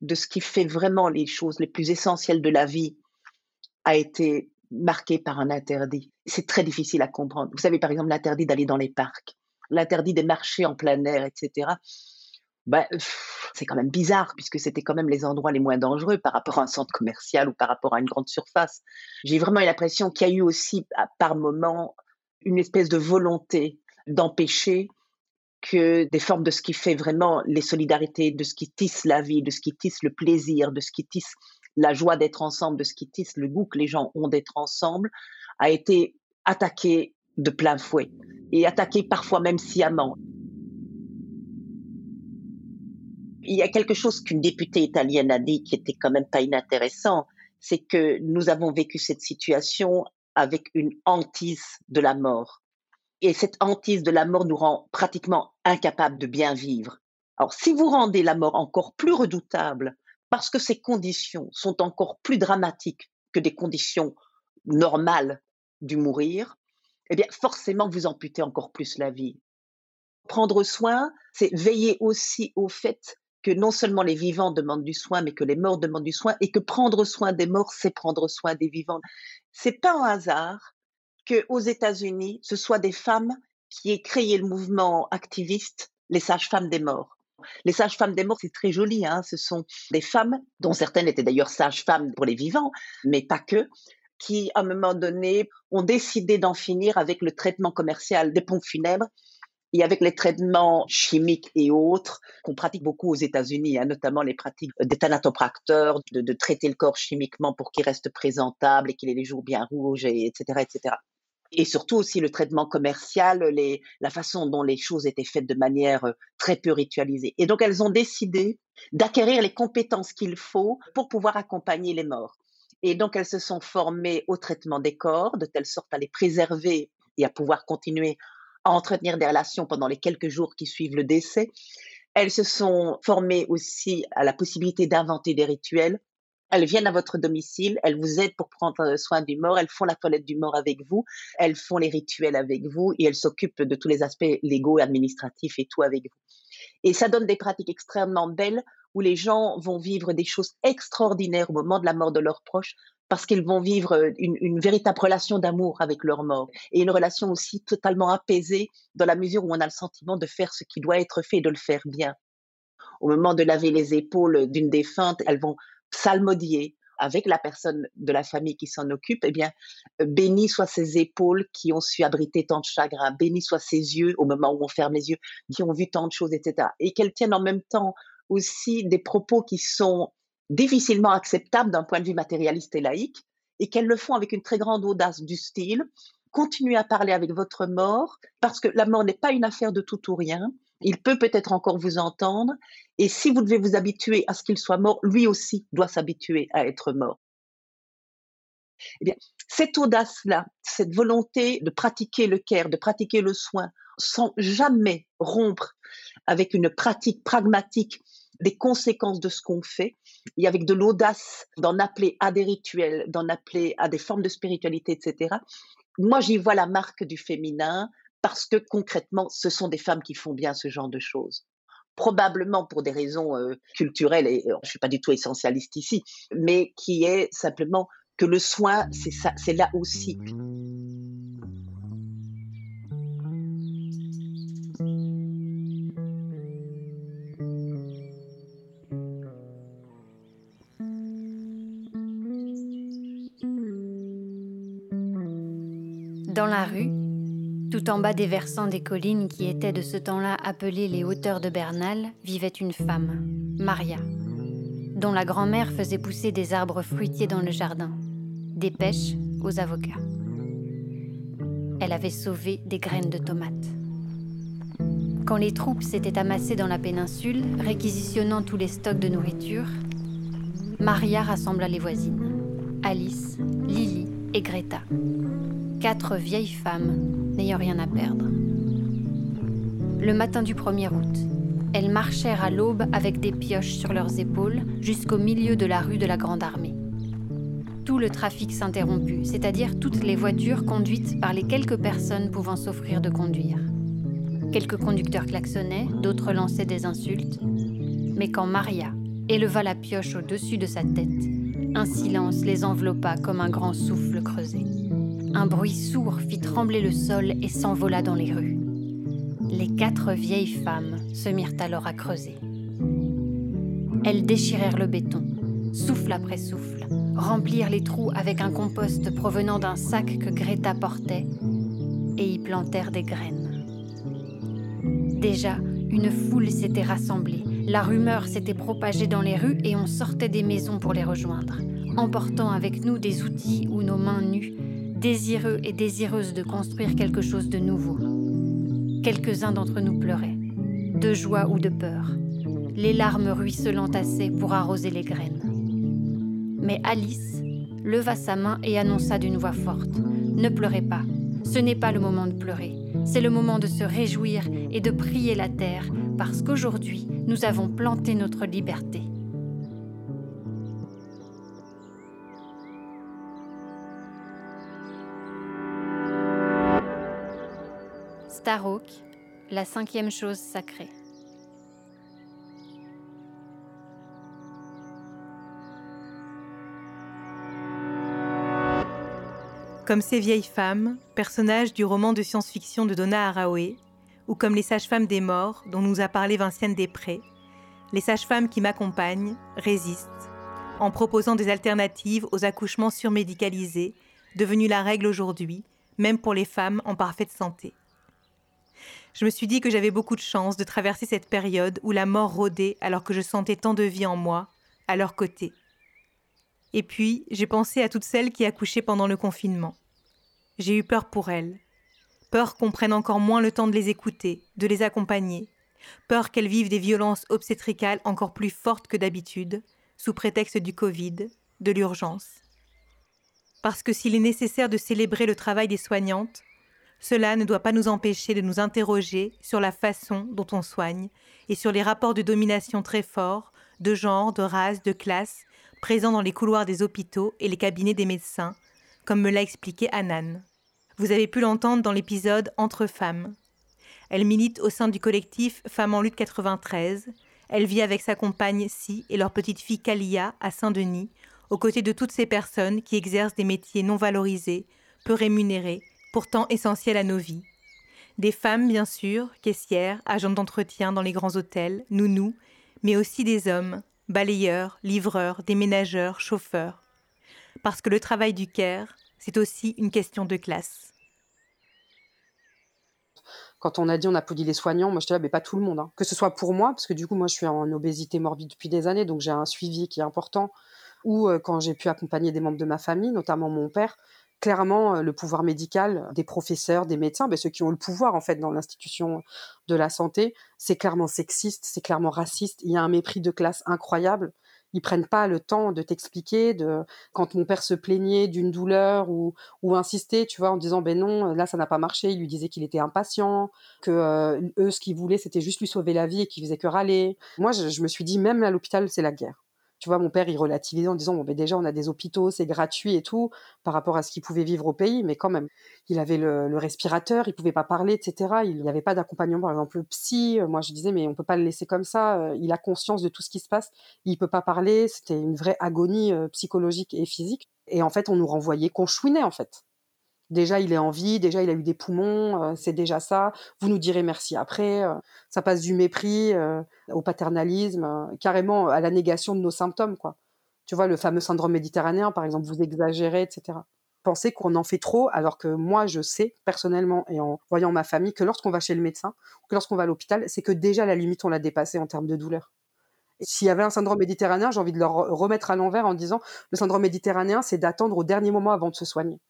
de ce qui fait vraiment les choses les plus essentielles de la vie a été marqué par un interdit. C'est très difficile à comprendre. Vous savez, par exemple, l'interdit d'aller dans les parcs, l'interdit des marchés en plein air, etc. Ben, c'est quand même bizarre puisque c'était quand même les endroits les moins dangereux par rapport à un centre commercial ou par rapport à une grande surface. J'ai vraiment eu l'impression qu'il y a eu aussi par moments une espèce de volonté d'empêcher que des formes de ce qui fait vraiment les solidarités, de ce qui tisse la vie, de ce qui tisse le plaisir, de ce qui tisse la joie d'être ensemble, de ce qui tisse le goût que les gens ont d'être ensemble, a été attaqué de plein fouet et attaqué parfois même sciemment. Il y a quelque chose qu'une députée italienne a dit qui était quand même pas inintéressant, c'est que nous avons vécu cette situation avec une hantise de la mort. Et cette hantise de la mort nous rend pratiquement incapables de bien vivre. Alors, si vous rendez la mort encore plus redoutable, parce que ces conditions sont encore plus dramatiques que des conditions normales du mourir, eh bien, forcément, vous amputez encore plus la vie. Prendre soin, c'est veiller aussi au fait que non seulement les vivants demandent du soin, mais que les morts demandent du soin, et que prendre soin des morts, c'est prendre soin des vivants. C'est pas un hasard que aux États-Unis, ce soit des femmes qui aient créé le mouvement activiste, les sages-femmes des morts. Les sages-femmes des morts, c'est très joli. Hein ce sont des femmes, dont certaines étaient d'ailleurs sages-femmes pour les vivants, mais pas que, qui, à un moment donné, ont décidé d'en finir avec le traitement commercial des pompes funèbres et avec les traitements chimiques et autres qu'on pratique beaucoup aux États-Unis, hein, notamment les pratiques des de, traiter le corps chimiquement pour qu'il reste présentable et qu'il ait les joues bien rouges, et, etc., etc. Et surtout aussi le traitement commercial, la façon dont les choses étaient faites de manière euh, très peu ritualisée. Et donc elles ont décidé d'acquérir les compétences qu'il faut pour pouvoir accompagner les morts. Et donc elles se sont formées au traitement des corps, de telle sorte à les préserver et à pouvoir continuer à entretenir des relations pendant les quelques jours qui suivent le décès. Elles se sont formées aussi à la possibilité d'inventer des rituels. Elles viennent à votre domicile, elles vous aident pour prendre soin du mort, elles font la toilette du mort avec vous, elles font les rituels avec vous et elles s'occupent de tous les aspects légaux administratifs et tout avec vous. Et ça donne des pratiques extrêmement belles où les gens vont vivre des choses extraordinaires au moment de la mort de leurs proches parce qu'ils vont vivre une, une véritable relation d'amour avec leur mort et une relation aussi totalement apaisée dans la mesure où on a le sentiment de faire ce qui doit être fait et de le faire bien. Au moment de laver les épaules d'une défunte, elles vont psalmodier avec la personne de la famille qui s'en occupe, eh bien, béni soient ses épaules qui ont su abriter tant de chagrin, béni soient ses yeux au moment où on ferme les yeux, qui ont vu tant de choses, etc. Et qu'elles tiennent en même temps aussi des propos qui sont difficilement acceptables d'un point de vue matérialiste et laïque, et qu'elles le font avec une très grande audace du style. Continuez à parler avec votre mort, parce que la mort n'est pas une affaire de tout ou rien. Il peut peut-être encore vous entendre, et si vous devez vous habituer à ce qu'il soit mort, lui aussi doit s'habituer à être mort. Eh bien, cette audace-là, cette volonté de pratiquer le care, de pratiquer le soin, sans jamais rompre avec une pratique pragmatique des conséquences de ce qu'on fait, et avec de l'audace d'en appeler à des rituels, d'en appeler à des formes de spiritualité, etc. Moi, j'y vois la marque du féminin parce que concrètement, ce sont des femmes qui font bien ce genre de choses. Probablement pour des raisons euh, culturelles, et euh, je ne suis pas du tout essentialiste ici, mais qui est simplement que le soin, c'est là aussi. Dans la rue, tout en bas des versants des collines qui étaient de ce temps-là appelées les hauteurs de Bernal, vivait une femme, Maria, dont la grand-mère faisait pousser des arbres fruitiers dans le jardin, des pêches aux avocats. Elle avait sauvé des graines de tomates. Quand les troupes s'étaient amassées dans la péninsule, réquisitionnant tous les stocks de nourriture, Maria rassembla les voisines, Alice, Lily et Greta, quatre vieilles femmes n'ayant rien à perdre. Le matin du 1er août, elles marchèrent à l'aube avec des pioches sur leurs épaules jusqu'au milieu de la rue de la Grande Armée. Tout le trafic s'interromput, c'est-à-dire toutes les voitures conduites par les quelques personnes pouvant s'offrir de conduire. Quelques conducteurs klaxonnaient, d'autres lançaient des insultes. Mais quand Maria éleva la pioche au-dessus de sa tête, un silence les enveloppa comme un grand souffle creusé. Un bruit sourd fit trembler le sol et s'envola dans les rues. Les quatre vieilles femmes se mirent alors à creuser. Elles déchirèrent le béton, souffle après souffle, remplirent les trous avec un compost provenant d'un sac que Greta portait et y plantèrent des graines. Déjà, une foule s'était rassemblée, la rumeur s'était propagée dans les rues et on sortait des maisons pour les rejoindre, emportant avec nous des outils ou nos mains nues désireux et désireuses de construire quelque chose de nouveau. Quelques-uns d'entre nous pleuraient, de joie ou de peur, les larmes ruisselant assez pour arroser les graines. Mais Alice leva sa main et annonça d'une voix forte Ne pleurez pas, ce n'est pas le moment de pleurer, c'est le moment de se réjouir et de prier la terre, parce qu'aujourd'hui, nous avons planté notre liberté. Starhawk, la cinquième chose sacrée. Comme ces vieilles femmes, personnages du roman de science-fiction de Donna Haraway, ou comme les sages-femmes des morts dont nous a parlé Vinciane Després, les sages-femmes qui m'accompagnent résistent en proposant des alternatives aux accouchements surmédicalisés, devenus la règle aujourd'hui, même pour les femmes en parfaite santé je me suis dit que j'avais beaucoup de chance de traverser cette période où la mort rôdait alors que je sentais tant de vie en moi, à leur côté. Et puis, j'ai pensé à toutes celles qui accouchaient pendant le confinement. J'ai eu peur pour elles. Peur qu'on prenne encore moins le temps de les écouter, de les accompagner. Peur qu'elles vivent des violences obstétricales encore plus fortes que d'habitude, sous prétexte du Covid, de l'urgence. Parce que s'il est nécessaire de célébrer le travail des soignantes, cela ne doit pas nous empêcher de nous interroger sur la façon dont on soigne et sur les rapports de domination très forts, de genre, de race, de classe, présent dans les couloirs des hôpitaux et les cabinets des médecins, comme me l'a expliqué Anan. Vous avez pu l'entendre dans l'épisode Entre femmes. Elle milite au sein du collectif Femmes en lutte 93. Elle vit avec sa compagne Si et leur petite fille Kalia à Saint-Denis, aux côtés de toutes ces personnes qui exercent des métiers non valorisés, peu rémunérés, pourtant essentiels à nos vies. Des femmes, bien sûr, caissières, agents d'entretien dans les grands hôtels, nounous, mais aussi des hommes, balayeurs, livreurs, déménageurs, chauffeurs. Parce que le travail du Caire, c'est aussi une question de classe. Quand on a dit on applaudit les soignants, moi j'étais là, mais pas tout le monde. hein. Que ce soit pour moi, parce que du coup moi je suis en obésité morbide depuis des années, donc j'ai un suivi qui est important, ou euh, quand j'ai pu accompagner des membres de ma famille, notamment mon père, clairement euh, le pouvoir médical des professeurs, des médecins, ben, ceux qui ont le pouvoir en fait dans l'institution de la santé, c'est clairement sexiste, c'est clairement raciste. Il y a un mépris de classe incroyable. Ils prennent pas le temps de t'expliquer. De quand mon père se plaignait d'une douleur ou, ou insistait, tu vois, en disant ben non, là ça n'a pas marché. Il lui disait qu'il était impatient, que euh, eux ce qu'ils voulaient c'était juste lui sauver la vie et qu'il faisait que râler. Moi je, je me suis dit même à l'hôpital c'est la guerre. Tu vois, mon père, il relativisait en disant, bon, ben déjà, on a des hôpitaux, c'est gratuit et tout, par rapport à ce qu'il pouvait vivre au pays, mais quand même, il avait le, respirateur, il pouvait pas parler, etc. Il n'y avait pas d'accompagnement, par exemple, le psy. Moi, je disais, mais on peut pas le laisser comme ça. Euh, Il a conscience de tout ce qui se passe. Il peut pas parler. C'était une vraie agonie euh, psychologique et physique. Et en fait, on nous renvoyait qu'on chouinait, en fait. Déjà, il est en vie, déjà, il a eu des poumons, euh, c'est déjà ça. Vous nous direz merci après. euh, ça passe du mépris euh, au paternalisme, carrément à la négation de nos symptômes, quoi. Tu vois, le fameux syndrome méditerranéen, par exemple, vous exagérez, etc. Pensez qu'on en fait trop, alors que moi, je sais, personnellement, et en voyant ma famille, que lorsqu'on va chez le médecin, que lorsqu'on va à l'hôpital, c'est que déjà, la limite, on l'a dépassée en termes de douleur. S'il y avait un syndrome méditerranéen, j'ai envie de le re- remettre à l'envers en disant, le syndrome méditerranéen, c'est d'attendre au dernier moment avant de se soigner.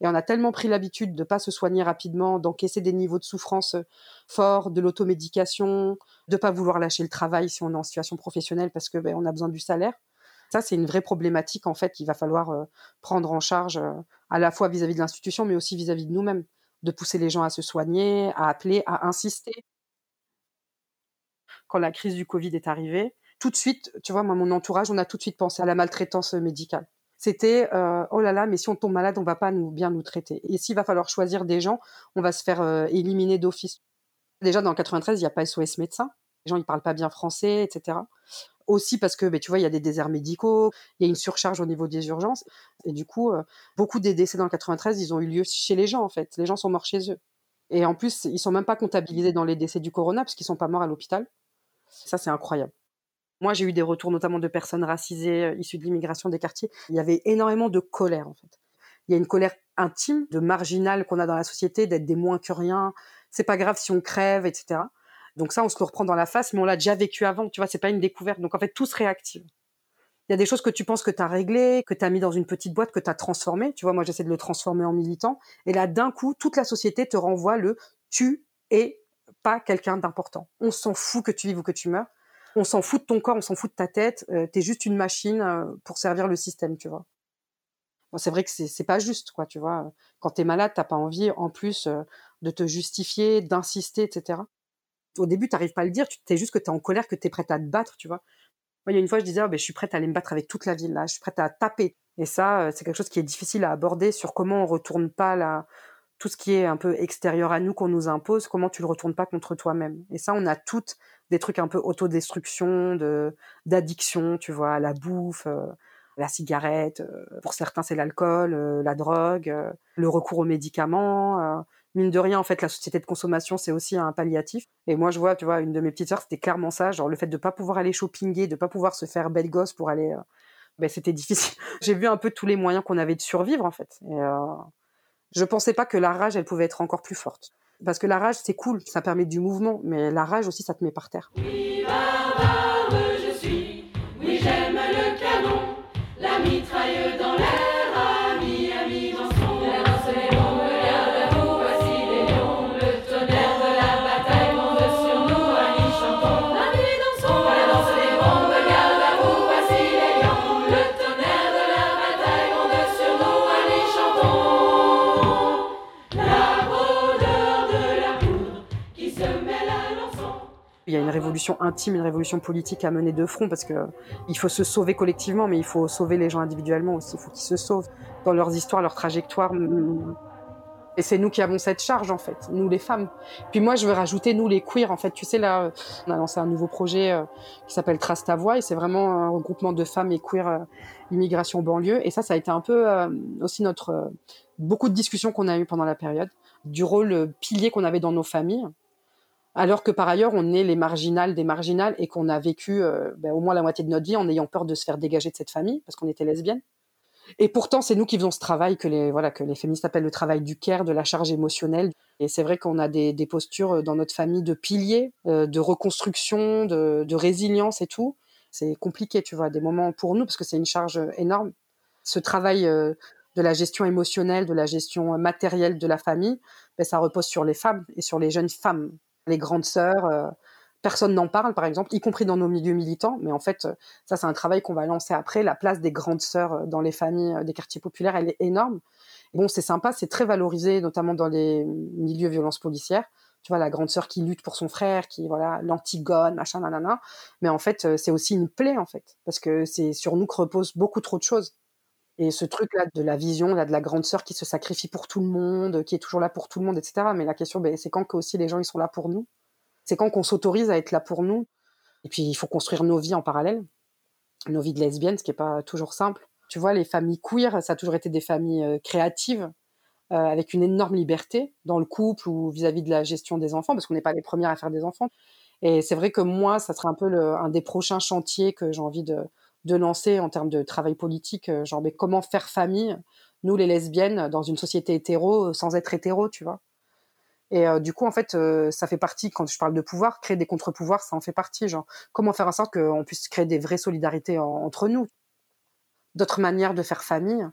Et on a tellement pris l'habitude de pas se soigner rapidement, d'encaisser des niveaux de souffrance euh, forts, de l'automédication, de pas vouloir lâcher le travail si on est en situation professionnelle parce que ben, on a besoin du salaire. Ça, c'est une vraie problématique en fait qu'il va falloir euh, prendre en charge euh, à la fois vis-à-vis de l'institution, mais aussi vis-à-vis de nous-mêmes, de pousser les gens à se soigner, à appeler, à insister. Quand la crise du Covid est arrivée, tout de suite, tu vois, moi, mon entourage, on a tout de suite pensé à la maltraitance médicale. C'était euh, oh là là, mais si on tombe malade, on va pas nous bien nous traiter. Et s'il va falloir choisir des gens, on va se faire euh, éliminer d'office. Déjà dans le 93, il n'y a pas SOS médecin. Les gens ils parlent pas bien français, etc. Aussi parce que ben, tu vois, il y a des déserts médicaux, il y a une surcharge au niveau des urgences. Et du coup, euh, beaucoup des décès dans le 93, ils ont eu lieu chez les gens en fait. Les gens sont morts chez eux. Et en plus, ils sont même pas comptabilisés dans les décès du corona parce qu'ils sont pas morts à l'hôpital. Ça, c'est incroyable. Moi, j'ai eu des retours notamment de personnes racisées euh, issues de l'immigration des quartiers. Il y avait énormément de colère, en fait. Il y a une colère intime, de marginal qu'on a dans la société, d'être des moins que rien. C'est pas grave si on crève, etc. Donc ça, on se le reprend dans la face, mais on l'a déjà vécu avant. Tu vois, c'est pas une découverte. Donc en fait, tout se réactive. Il y a des choses que tu penses que tu as réglées, que tu as mis dans une petite boîte, que tu as transformé. Tu vois, moi, j'essaie de le transformer en militant. Et là, d'un coup, toute la société te renvoie le tu es pas quelqu'un d'important. On s'en fout que tu vives ou que tu meurs. On s'en fout de ton corps, on s'en fout de ta tête. Euh, T'es juste une machine euh, pour servir le système, tu vois. C'est vrai que c'est pas juste, quoi, tu vois. Quand t'es malade, t'as pas envie, en plus, euh, de te justifier, d'insister, etc. Au début, t'arrives pas à le dire. Tu t'es juste que t'es en colère, que t'es prête à te battre, tu vois. Moi, il y a une fois, je disais, Ah, ben, je suis prête à aller me battre avec toute la ville. Je suis prête à taper. Et ça, c'est quelque chose qui est difficile à aborder sur comment on retourne pas tout ce qui est un peu extérieur à nous qu'on nous impose, comment tu le retournes pas contre toi-même. Et ça, on a toutes des trucs un peu autodestruction, de d'addiction, tu vois, la bouffe, euh, la cigarette. euh, pour certains, c'est l'alcool, euh, la drogue, le recours aux médicaments. mine de rien, en fait, la société de consommation, c'est aussi un palliatif. Et moi, je vois, tu vois, une de mes petites sœurs, c'était clairement ça, genre le fait de pas pouvoir aller shoppinguer, de pas pouvoir se faire belle gosse pour aller, ben c'était difficile. J'ai vu un peu tous les moyens qu'on avait de survivre, en fait. Et, je pensais pas que la rage, elle pouvait être encore plus forte. Parce que la rage, c'est cool, ça permet du mouvement, mais la rage aussi, ça te met par terre. Barbare je suis, oui j'aime le canon, la mitraille Il y a une révolution intime, une révolution politique à mener de front parce que il faut se sauver collectivement, mais il faut sauver les gens individuellement aussi. Il faut qu'ils se sauvent dans leurs histoires, leurs trajectoires. Et c'est nous qui avons cette charge, en fait, nous les femmes. Puis moi, je veux rajouter, nous les queers, en fait. Tu sais, là, on a lancé un nouveau projet euh, qui s'appelle Trace ta voix, et c'est vraiment un regroupement de femmes et queer euh, immigration banlieue. Et ça, ça a été un peu euh, aussi notre... beaucoup de discussions qu'on a eues pendant la période, du rôle pilier qu'on avait dans nos familles, alors que par ailleurs, on est les marginales des marginales et qu'on a vécu ben, au moins la moitié de notre vie en ayant peur de se faire dégager de cette famille, parce qu'on était lesbiennes. Et pourtant, c'est nous qui faisons ce travail que les, voilà, que les féministes appellent le travail du care, de la charge émotionnelle. Et c'est vrai qu'on a des, postures euh, dans notre famille de piliers, euh, de reconstruction, de, résilience et tout. C'est compliqué, tu vois, des moments pour nous, parce que c'est une charge énorme. Ce travail euh, de la gestion émotionnelle, de la gestion matérielle de la famille, ben, ça repose sur les femmes et sur les jeunes femmes, les grandes sœurs, Personne n'en parle, par exemple, y compris dans nos milieux militants. Mais en fait, euh, ça, c'est un travail qu'on va lancer après. La place des grandes sœurs euh, dans les familles euh, des quartiers populaires, elle est énorme. Bon, c'est sympa, c'est très valorisé, notamment dans les milieux violences policières. Tu vois, la grande sœur qui lutte pour son frère, qui, voilà, l'antigone, machin, nanana. Mais en fait, c'est aussi une plaie, en fait. Parce que c'est sur nous que reposent beaucoup trop de choses. Et ce truc-là de la vision, là, de la grande sœur qui se sacrifie pour tout le monde, qui est toujours là pour tout le monde, etc. Mais la question, ben, c'est quand que aussi les gens, ils sont là pour nous? C'est quand qu'on s'autorise à être là pour nous? Et puis, il faut construire nos vies en parallèle, nos vies de lesbiennes, ce qui n'est pas toujours simple. Tu vois, les familles queer, ça a toujours été des familles euh, créatives, euh, avec une énorme liberté dans le couple ou vis-à-vis de la gestion des enfants, parce qu'on n'est pas les premières à faire des enfants. Et c'est vrai que moi, ça serait un peu un des prochains chantiers que j'ai envie de, de, lancer en termes de travail politique, euh, genre mais comment faire famille, nous les lesbiennes, dans une société hétéro, sans être hétéro, tu vois. Et euh, du coup, en fait, euh, ça fait partie, quand je parle de pouvoir, créer des contre-pouvoirs, ça en fait partie. Genre, comment faire en sorte qu'on puisse créer des vraies solidarités entre nous D'autres manières de faire famille.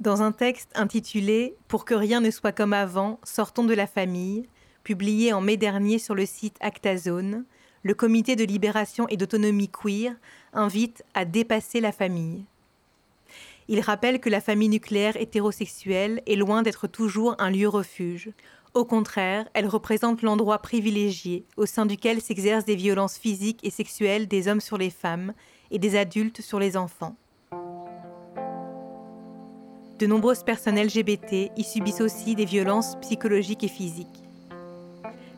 Dans un texte intitulé Pour que rien ne soit comme avant, sortons de la famille, publié en mai dernier sur le site Actazone, le Comité de libération et d'autonomie queer invite à dépasser la famille. Il rappelle que la famille nucléaire hétérosexuelle est loin d'être toujours un lieu refuge. Au contraire, elle représente l'endroit privilégié au sein duquel s'exercent des violences physiques et sexuelles des hommes sur les femmes et des adultes sur les enfants. De nombreuses personnes LGBT y subissent aussi des violences psychologiques et physiques.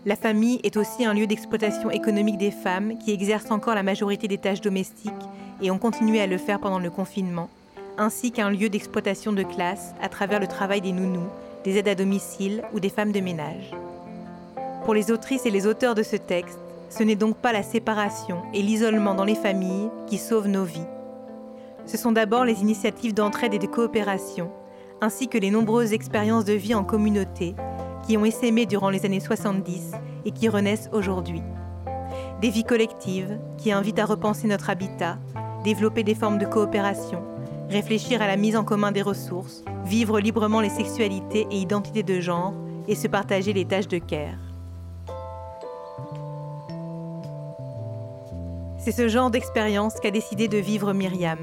La famille est aussi un lieu d'exploitation économique des femmes qui exercent encore la majorité des tâches domestiques et ont continué à le faire pendant le confinement, ainsi qu'un lieu d'exploitation de classe à travers le travail des nounous, des aides à domicile ou des femmes de ménage. Pour les autrices et les auteurs de ce texte, ce n'est donc pas la séparation et l'isolement dans les familles qui sauvent nos vies, ce sont d'abord les initiatives d'entraide et de coopération, ainsi que les nombreuses expériences de vie en communauté qui ont essaimé durant les années 70 et qui renaissent aujourd'hui. Des vies collectives qui invitent à repenser notre habitat, développer des formes de coopération, réfléchir à la mise en commun des ressources, vivre librement les sexualités et identités de genre et se partager les tâches de care. C'est ce genre d'expérience qu'a décidé de vivre Myriam,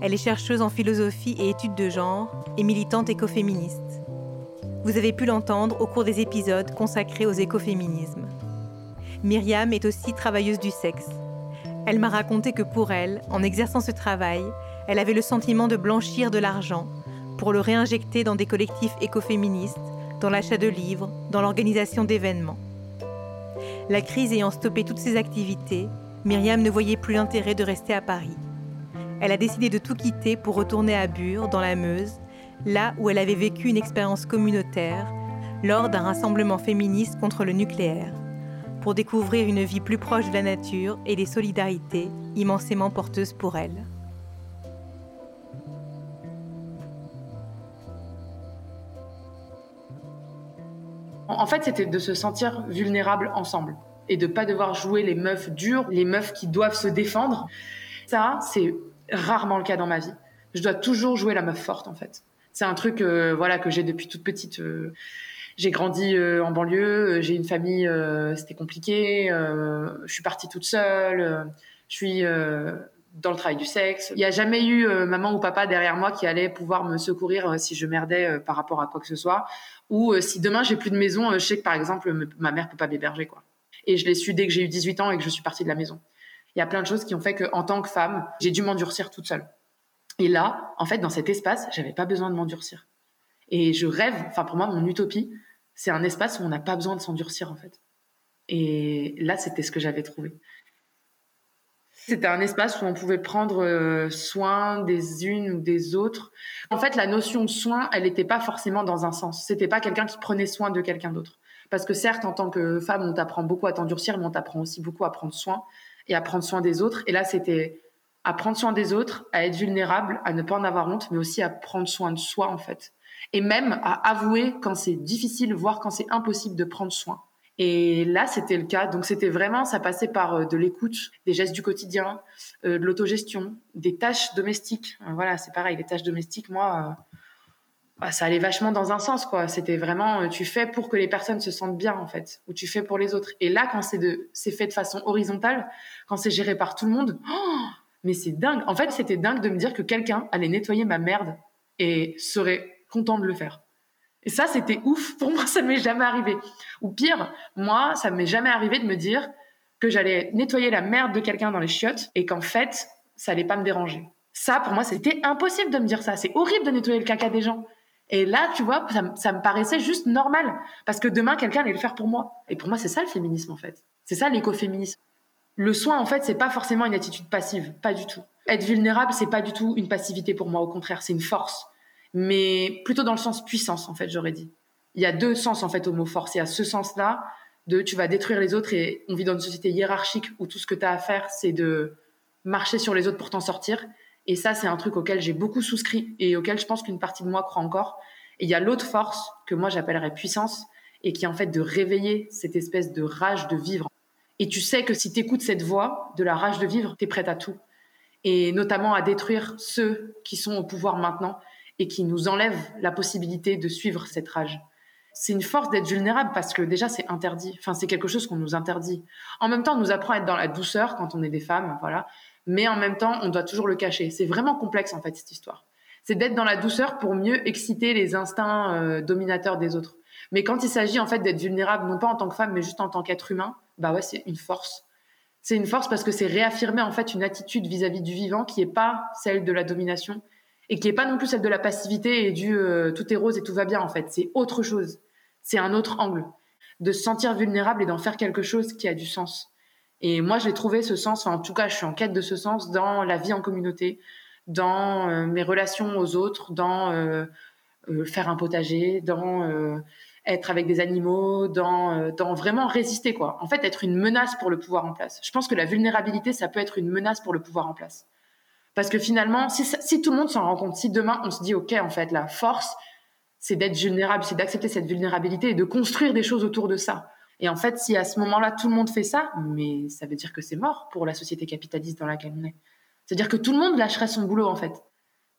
elle est chercheuse en philosophie et études de genre et militante écoféministe. Vous avez pu l'entendre au cours des épisodes consacrés aux écoféminismes. Myriam est aussi travailleuse du sexe. Elle m'a raconté que pour elle, en exerçant ce travail, elle avait le sentiment de blanchir de l'argent pour le réinjecter dans des collectifs écoféministes, dans l'achat de livres, dans l'organisation d'événements. La crise ayant stoppé toutes ses activités, Myriam ne voyait plus l'intérêt de rester à Paris elle a décidé de tout quitter pour retourner à Bure, dans la Meuse, là où elle avait vécu une expérience communautaire lors d'un rassemblement féministe contre le nucléaire, pour découvrir une vie plus proche de la nature et des solidarités immensément porteuses pour elle. En fait, c'était de se sentir vulnérable ensemble et de ne pas devoir jouer les meufs dures, les meufs qui doivent se défendre. Ça, c'est rarement le cas dans ma vie. Je dois toujours jouer la meuf forte en fait. C'est un truc euh, voilà que j'ai depuis toute petite. euh, j'ai grandi euh, en banlieue, j'ai une famille, c'était compliqué. je suis partie toute seule. je suis dans le travail du sexe. Il n'y a jamais eu maman ou papa derrière moi qui allait pouvoir me secourir si je merdais par rapport à quoi que ce soit. Ou si demain j'ai plus de maison, je sais que par exemple ma mère peut pas m'héberger. Et je l'ai su dès que j'ai eu 18 ans et que je suis partie de la maison. Il y a plein de choses qui ont fait qu'en tant que femme, j'ai dû m'endurcir toute seule. Et là, en fait, dans cet espace, j'avais pas besoin de m'endurcir. Et je rêve, enfin pour moi, mon utopie, c'est un espace où on n'a pas besoin de s'endurcir en fait. Et là, c'était ce que j'avais trouvé. C'était un espace où on pouvait prendre euh, soin des unes ou des autres. En fait, la notion de soin, elle n'était pas forcément dans un sens. C'était pas quelqu'un qui prenait soin de quelqu'un d'autre. Parce que certes, en tant que femme, on t'apprend beaucoup à t'endurcir, mais on t'apprend aussi beaucoup à prendre soin et à prendre soin des autres. Et là, c'était à prendre soin des autres, à être vulnérable, à ne pas en avoir honte, mais aussi à prendre soin de soi, en fait. Et même à avouer quand c'est difficile, voire quand c'est impossible de prendre soin. Et là, c'était le cas. Donc, c'était vraiment, ça passait par euh, de l'écoute, des gestes du quotidien, euh, de l'autogestion, des tâches domestiques. Euh, Voilà, c'est pareil, les tâches domestiques, moi, ça allait vachement dans un sens, quoi. C'était vraiment, euh, tu fais pour que les personnes se sentent bien, en fait, ou tu fais pour les autres. Et là, quand c'est de, c'est fait de façon horizontale, quand c'est géré par tout le monde, oh, mais c'est dingue. En fait, c'était dingue de me dire que quelqu'un allait nettoyer ma merde et serait content de le faire. Et ça, c'était ouf. Pour moi, ça m'est jamais arrivé. Ou pire, moi, ça m'est jamais arrivé de me dire que j'allais nettoyer la merde de quelqu'un dans les chiottes et qu'en fait, ça allait pas me déranger. Ça, pour moi, c'était impossible de me dire ça. C'est horrible de nettoyer le caca des gens. Et là, tu vois, ça, me- paraissait juste normal. Parce que demain, quelqu'un allait le faire pour moi. Et pour moi, c'est ça le féminisme, en fait. C'est ça l'écoféminisme. Le soin, en fait, c'est pas forcément une attitude passive. Pas du tout. Être vulnérable, c'est pas du tout une passivité pour moi. Au contraire, c'est une force. Mais plutôt dans le sens puissance, en fait, j'aurais dit. Il y a deux sens, en fait, au mot force. Il y a ce sens-là de tu vas détruire les autres et on vit dans une société hiérarchique où tout ce que tu as à faire, c'est de marcher sur les autres pour t'en sortir. Et ça, c'est un truc auquel j'ai beaucoup souscrit et auquel je pense qu'une partie de moi croit encore. Et il y a l'autre force que moi j'appellerais puissance et qui est en fait de réveiller cette espèce de rage de vivre. Et tu sais que si tu écoutes cette voix de la rage de vivre, tu es prête à tout. Et notamment à détruire ceux qui sont au pouvoir maintenant et qui nous enlèvent la possibilité de suivre cette rage. C'est une force d'être vulnérable parce que déjà c'est interdit. Enfin, c'est quelque chose qu'on nous interdit. En même temps, on nous apprend à être dans la douceur quand on est des femmes, voilà. Mais en même temps, on doit toujours le cacher. C'est vraiment complexe en fait cette histoire. C'est d'être dans la douceur pour mieux exciter les instincts euh, dominateurs des autres. Mais quand il s'agit en fait d'être vulnérable, non pas en tant que femme, mais juste en tant qu'être humain, bah ouais, c'est une force. C'est une force parce que c'est réaffirmer en fait une attitude vis-à-vis du vivant qui est pas celle de la domination et qui est pas non plus celle de la passivité et du euh, tout est rose et tout va bien en fait. C'est autre chose. C'est un autre angle de se sentir vulnérable et d'en faire quelque chose qui a du sens. Et moi, j'ai trouvé ce sens, en tout cas, je suis en quête de ce sens dans la vie en communauté, dans euh, mes relations aux autres, dans euh, euh, faire un potager, dans être avec des animaux, dans, vraiment résister, quoi. En fait, être une menace pour le pouvoir en place. Je pense que la vulnérabilité, ça peut être une menace pour le pouvoir en place. Parce que finalement, si, si tout le monde s'en rend compte, si demain on se dit, OK, en fait, la force, c'est d'être vulnérable, c'est d'accepter cette vulnérabilité et de construire des choses autour de ça. Et en fait, si à ce moment-là, tout le monde fait ça, mais ça veut dire que c'est mort pour la société capitaliste dans laquelle on est. C'est-à-dire que tout le monde lâcherait son boulot, en fait.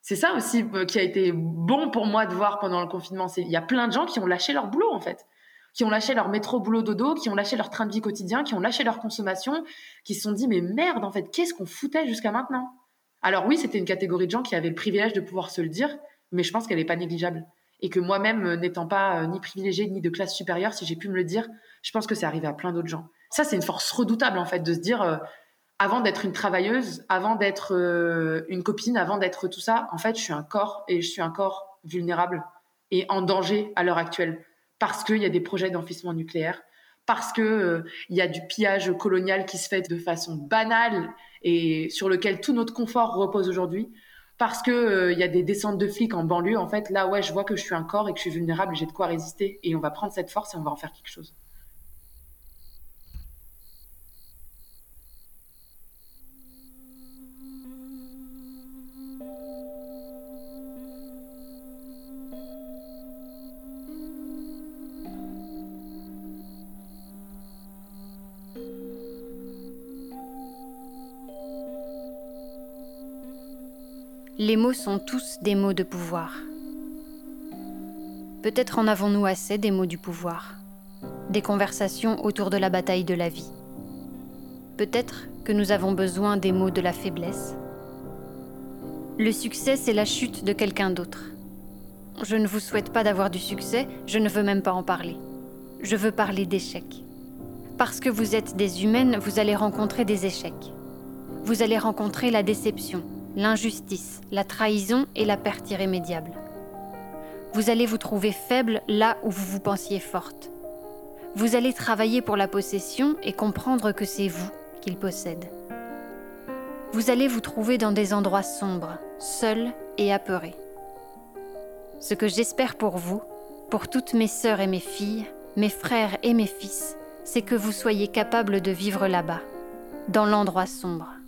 C'est ça aussi euh, qui a été bon pour moi de voir pendant le confinement. Il y a plein de gens qui ont lâché leur boulot, en fait. Qui ont lâché leur métro boulot dodo, qui ont lâché leur train de vie quotidien, qui ont lâché leur consommation, qui se sont dit, mais merde, en fait, qu'est-ce qu'on foutait jusqu'à maintenant? Alors oui, c'était une catégorie de gens qui avaient le privilège de pouvoir se le dire, mais je pense qu'elle n'est pas négligeable et que moi-même, euh, n'étant pas euh, ni privilégiée ni de classe supérieure, si j'ai pu me le dire, je pense que c'est arrivé à plein d'autres gens. Ça, c'est une force redoutable, en fait, de se dire, euh, avant d'être une travailleuse, avant d'être une copine, avant d'être tout ça, en fait, je suis un corps et je suis un corps vulnérable et en danger à l'heure actuelle parce qu'il y a des projets d'enfouissement nucléaire, parce que euh, y a du pillage colonial qui se fait de façon banale et sur lequel tout notre confort repose aujourd'hui, parce que euh, il y a des descentes de flics en banlieue. En fait, là, ouais, je vois que je suis un corps et que je suis vulnérable, j'ai de quoi résister, et on va prendre cette force et on va en faire quelque chose. Les mots sont tous des mots de pouvoir. Peut-être en avons-nous assez des mots du pouvoir, des conversations autour de la bataille de la vie. Peut-être que nous avons besoin des mots de la faiblesse. Le succès, c'est la chute de quelqu'un d'autre. Je ne vous souhaite pas d'avoir du succès, je ne veux même pas en parler. Je veux parler d'échecs. Parce que vous êtes des humaines, vous allez rencontrer des échecs. Vous allez rencontrer la déception, l'injustice, la trahison et la perte irrémédiable. Vous allez vous trouver faible là où vous vous pensiez forte. Vous allez travailler pour la possession et comprendre que c'est vous qu'il possède. Vous allez vous trouver dans des endroits sombres, seuls et apeurés. Ce que j'espère pour vous, pour toutes mes sœurs et mes filles, mes frères et mes fils, c'est que vous soyez capables de vivre là-bas, dans l'endroit sombre.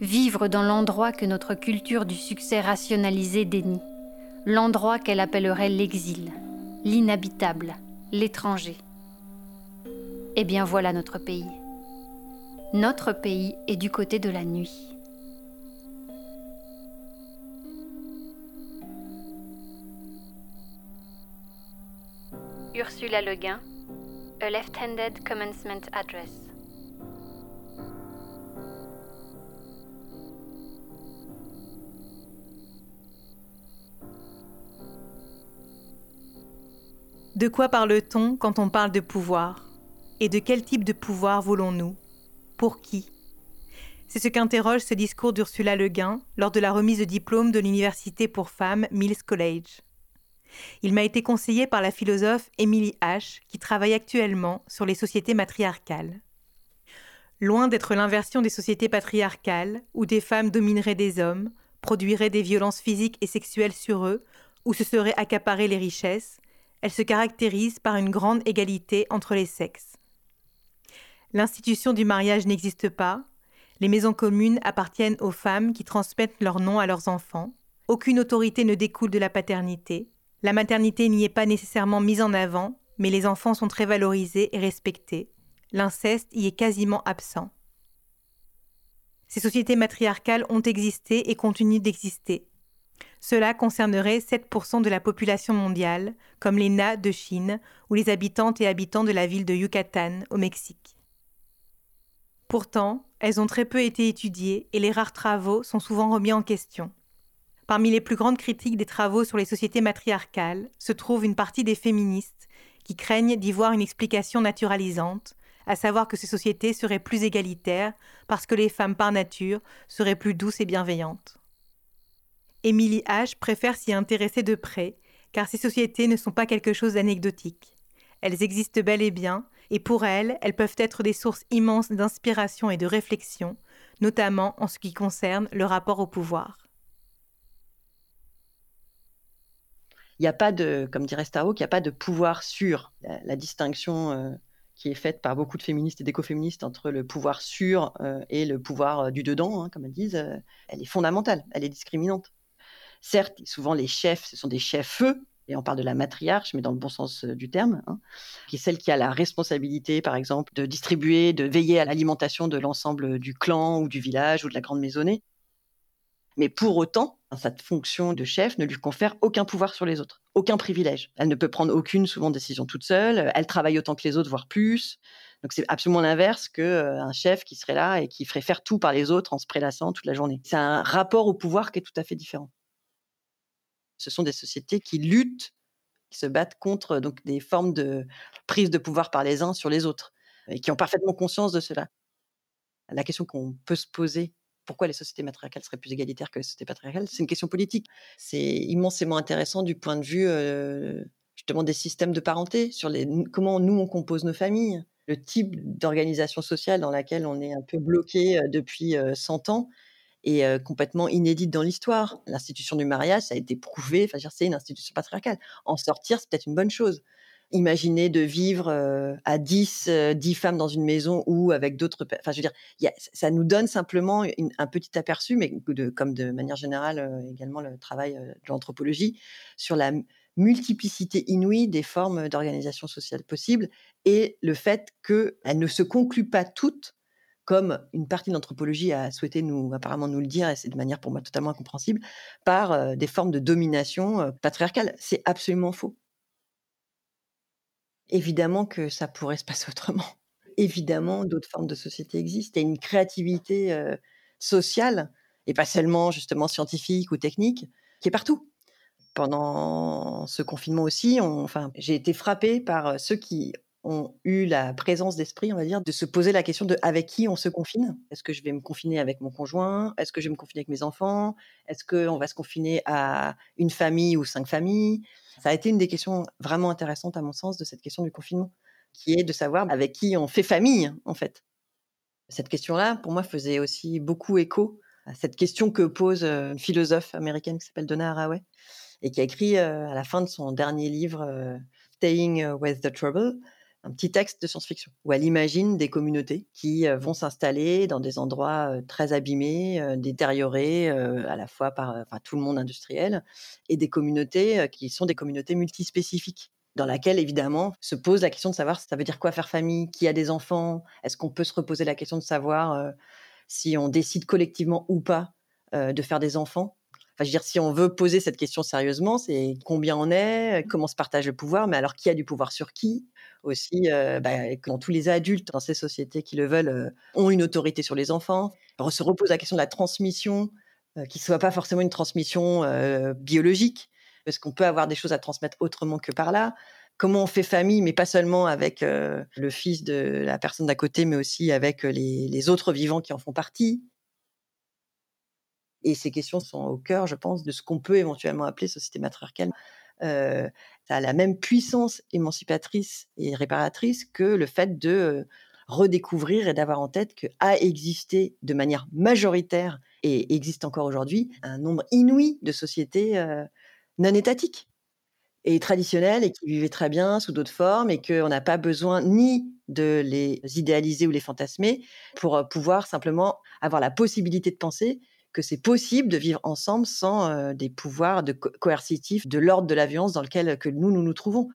Vivre dans l'endroit que notre culture du succès rationalisé dénie, l'endroit qu'elle appellerait l'exil, l'inhabitable, l'étranger. Eh bien voilà notre pays. Notre pays est du côté de la nuit. Ursula Le Guin, A Left-Handed Commencement Address. De quoi parle-t-on quand on parle de pouvoir? Et de quel type de pouvoir voulons-nous? Pour qui? C'est ce qu'interroge ce discours d'Ursula Le Guin lors de la remise de diplôme de l'Université pour femmes Mills College. Il m'a été conseillé par la philosophe Emily H., qui travaille actuellement sur les sociétés matriarcales. Loin d'être l'inversion des sociétés patriarcales, où des femmes domineraient des hommes, produiraient des violences physiques et sexuelles sur eux, où se seraient accaparées les richesses, elle se caractérise par une grande égalité entre les sexes. L'institution du mariage n'existe pas, les maisons communes appartiennent aux femmes qui transmettent leur nom à leurs enfants, aucune autorité ne découle de la paternité, la maternité n'y est pas nécessairement mise en avant, mais les enfants sont très valorisés et respectés, l'inceste y est quasiment absent. Ces sociétés matriarcales ont existé et continuent d'exister. Cela concernerait 7% de la population mondiale, comme les Na de Chine ou les habitantes et habitants de la ville de Yucatan, au Mexique. Pourtant, elles ont très peu été étudiées et les rares travaux sont souvent remis en question. Parmi les plus grandes critiques des travaux sur les sociétés matriarcales se trouve une partie des féministes qui craignent d'y voir une explication naturalisante, à savoir que ces sociétés seraient plus égalitaires parce que les femmes par nature seraient plus douces et bienveillantes. Émilie H. préfère s'y intéresser de près, car ces sociétés ne sont pas quelque chose d'anecdotique. Elles existent bel et bien, et pour elle, elles peuvent être des sources immenses d'inspiration et de réflexion, notamment en ce qui concerne le rapport au pouvoir. Il n'y a pas de, comme dirait Starhawk, il n'y a pas de pouvoir sûr. La, distinction euh, qui est faite par beaucoup de féministes et d'écoféministes entre le pouvoir sûr euh, et le pouvoir euh, du dedans, hein, comme elles disent, elle est fondamentale, elle est discriminante. Certes, souvent les chefs, ce sont des chefs-feux, et on parle de la matriarche, mais dans le bon sens euh, du terme, hein, qui est celle qui a la responsabilité, par exemple, de distribuer, de veiller à l'alimentation de l'ensemble du clan ou du village ou de la grande maisonnée. Mais pour autant, cette fonction de chef ne lui confère aucun pouvoir sur les autres, aucun privilège. Elle ne peut prendre aucune, souvent, décision toute seule. Elle travaille autant que les autres, voire plus. Donc c'est absolument l'inverse qu'un euh, chef qui serait là et qui ferait faire tout par les autres en se prélassant toute la journée. C'est un rapport au pouvoir qui est tout à fait différent. Ce sont des sociétés qui luttent, qui se battent contre donc des formes de prise de pouvoir par les uns sur les autres et qui ont parfaitement conscience de cela. La question qu'on peut se poser, pourquoi les sociétés matriarcales seraient plus égalitaires que les sociétés patriarcales, c'est une question politique. C'est immensément intéressant du point de vue justement des systèmes de parenté, sur les, comment nous on compose nos familles, le type d'organisation sociale dans laquelle on est un peu bloqué depuis 100 ans et complètement inédite dans l'histoire. L'institution du mariage, ça a été prouvé, c'est une institution patriarcale. En sortir, c'est peut-être une bonne chose. Imaginer de vivre à 10, 10 femmes dans une maison ou avec d'autres. Enfin, je veux dire, ça nous donne simplement un petit aperçu, mais comme de manière générale également le travail de l'anthropologie, sur la multiplicité inouïe des formes d'organisation sociale possibles et le fait qu'elles ne se concluent pas toutes comme une partie de l'anthropologie a souhaité nous, apparemment nous le dire, et c'est de manière pour moi totalement incompréhensible, par euh, des formes de domination euh, patriarcale. C'est absolument faux. Évidemment que ça pourrait se passer autrement. Évidemment, d'autres formes de société existent. Il y a une créativité euh, sociale, et pas seulement justement scientifique ou technique, qui est partout. Pendant ce confinement aussi, enfin, j'ai été frappée par ceux qui ont eu la présence d'esprit, on va dire, de se poser la question de avec qui on se confine. Est-ce que je vais me confiner avec mon conjoint? Est-ce que je vais me confiner avec mes enfants? Est-ce qu'on va se confiner à une famille ou cinq familles? Ça a été une des questions vraiment intéressantes, à mon sens, de cette question du confinement, qui est de savoir avec qui on fait famille, en fait. Cette question-là, pour moi, faisait aussi beaucoup écho à cette question que pose une philosophe américaine qui s'appelle Donna Haraway et qui a écrit à la fin de son dernier livre, Staying with the Trouble, un petit texte de science-fiction où elle imagine des communautés qui vont s'installer dans des endroits très abîmés, détériorés à la fois par tout le monde industriel, et des communautés qui sont des communautés multispécifiques dans laquelle évidemment se pose la question de savoir ça veut dire quoi faire famille, qui a des enfants, est-ce qu'on peut se reposer la question de savoir si on décide collectivement ou pas de faire des enfants Enfin, je veux dire, si on veut poser cette question sérieusement, c'est combien on est, comment se partage le pouvoir, mais alors qui a du pouvoir sur qui Aussi, euh, bah, quand tous les adultes dans ces sociétés qui le veulent euh, ont une autorité sur les enfants. On se repose la question de la transmission, euh, qui ne soit pas forcément une transmission biologique, parce qu'on peut avoir des choses à transmettre autrement que par là comment on fait famille, mais pas seulement avec le fils de la personne d'à côté, mais aussi avec les, autres vivants qui en font partie. Et ces questions sont au cœur, je pense, de ce qu'on peut éventuellement appeler société matriarcale. Ça a la même puissance émancipatrice et réparatrice que le fait de redécouvrir et d'avoir en tête que a existé de manière majoritaire et existe encore aujourd'hui un nombre inouï de sociétés non étatiques et traditionnelles et qui vivaient très bien sous d'autres formes et qu'on n'a pas besoin ni de les idéaliser ou les fantasmer pour pouvoir simplement avoir la possibilité de penser que c'est possible de vivre ensemble sans des pouvoirs coercitifs de l'ordre de la violence dans lequel que nous, nous nous trouvons.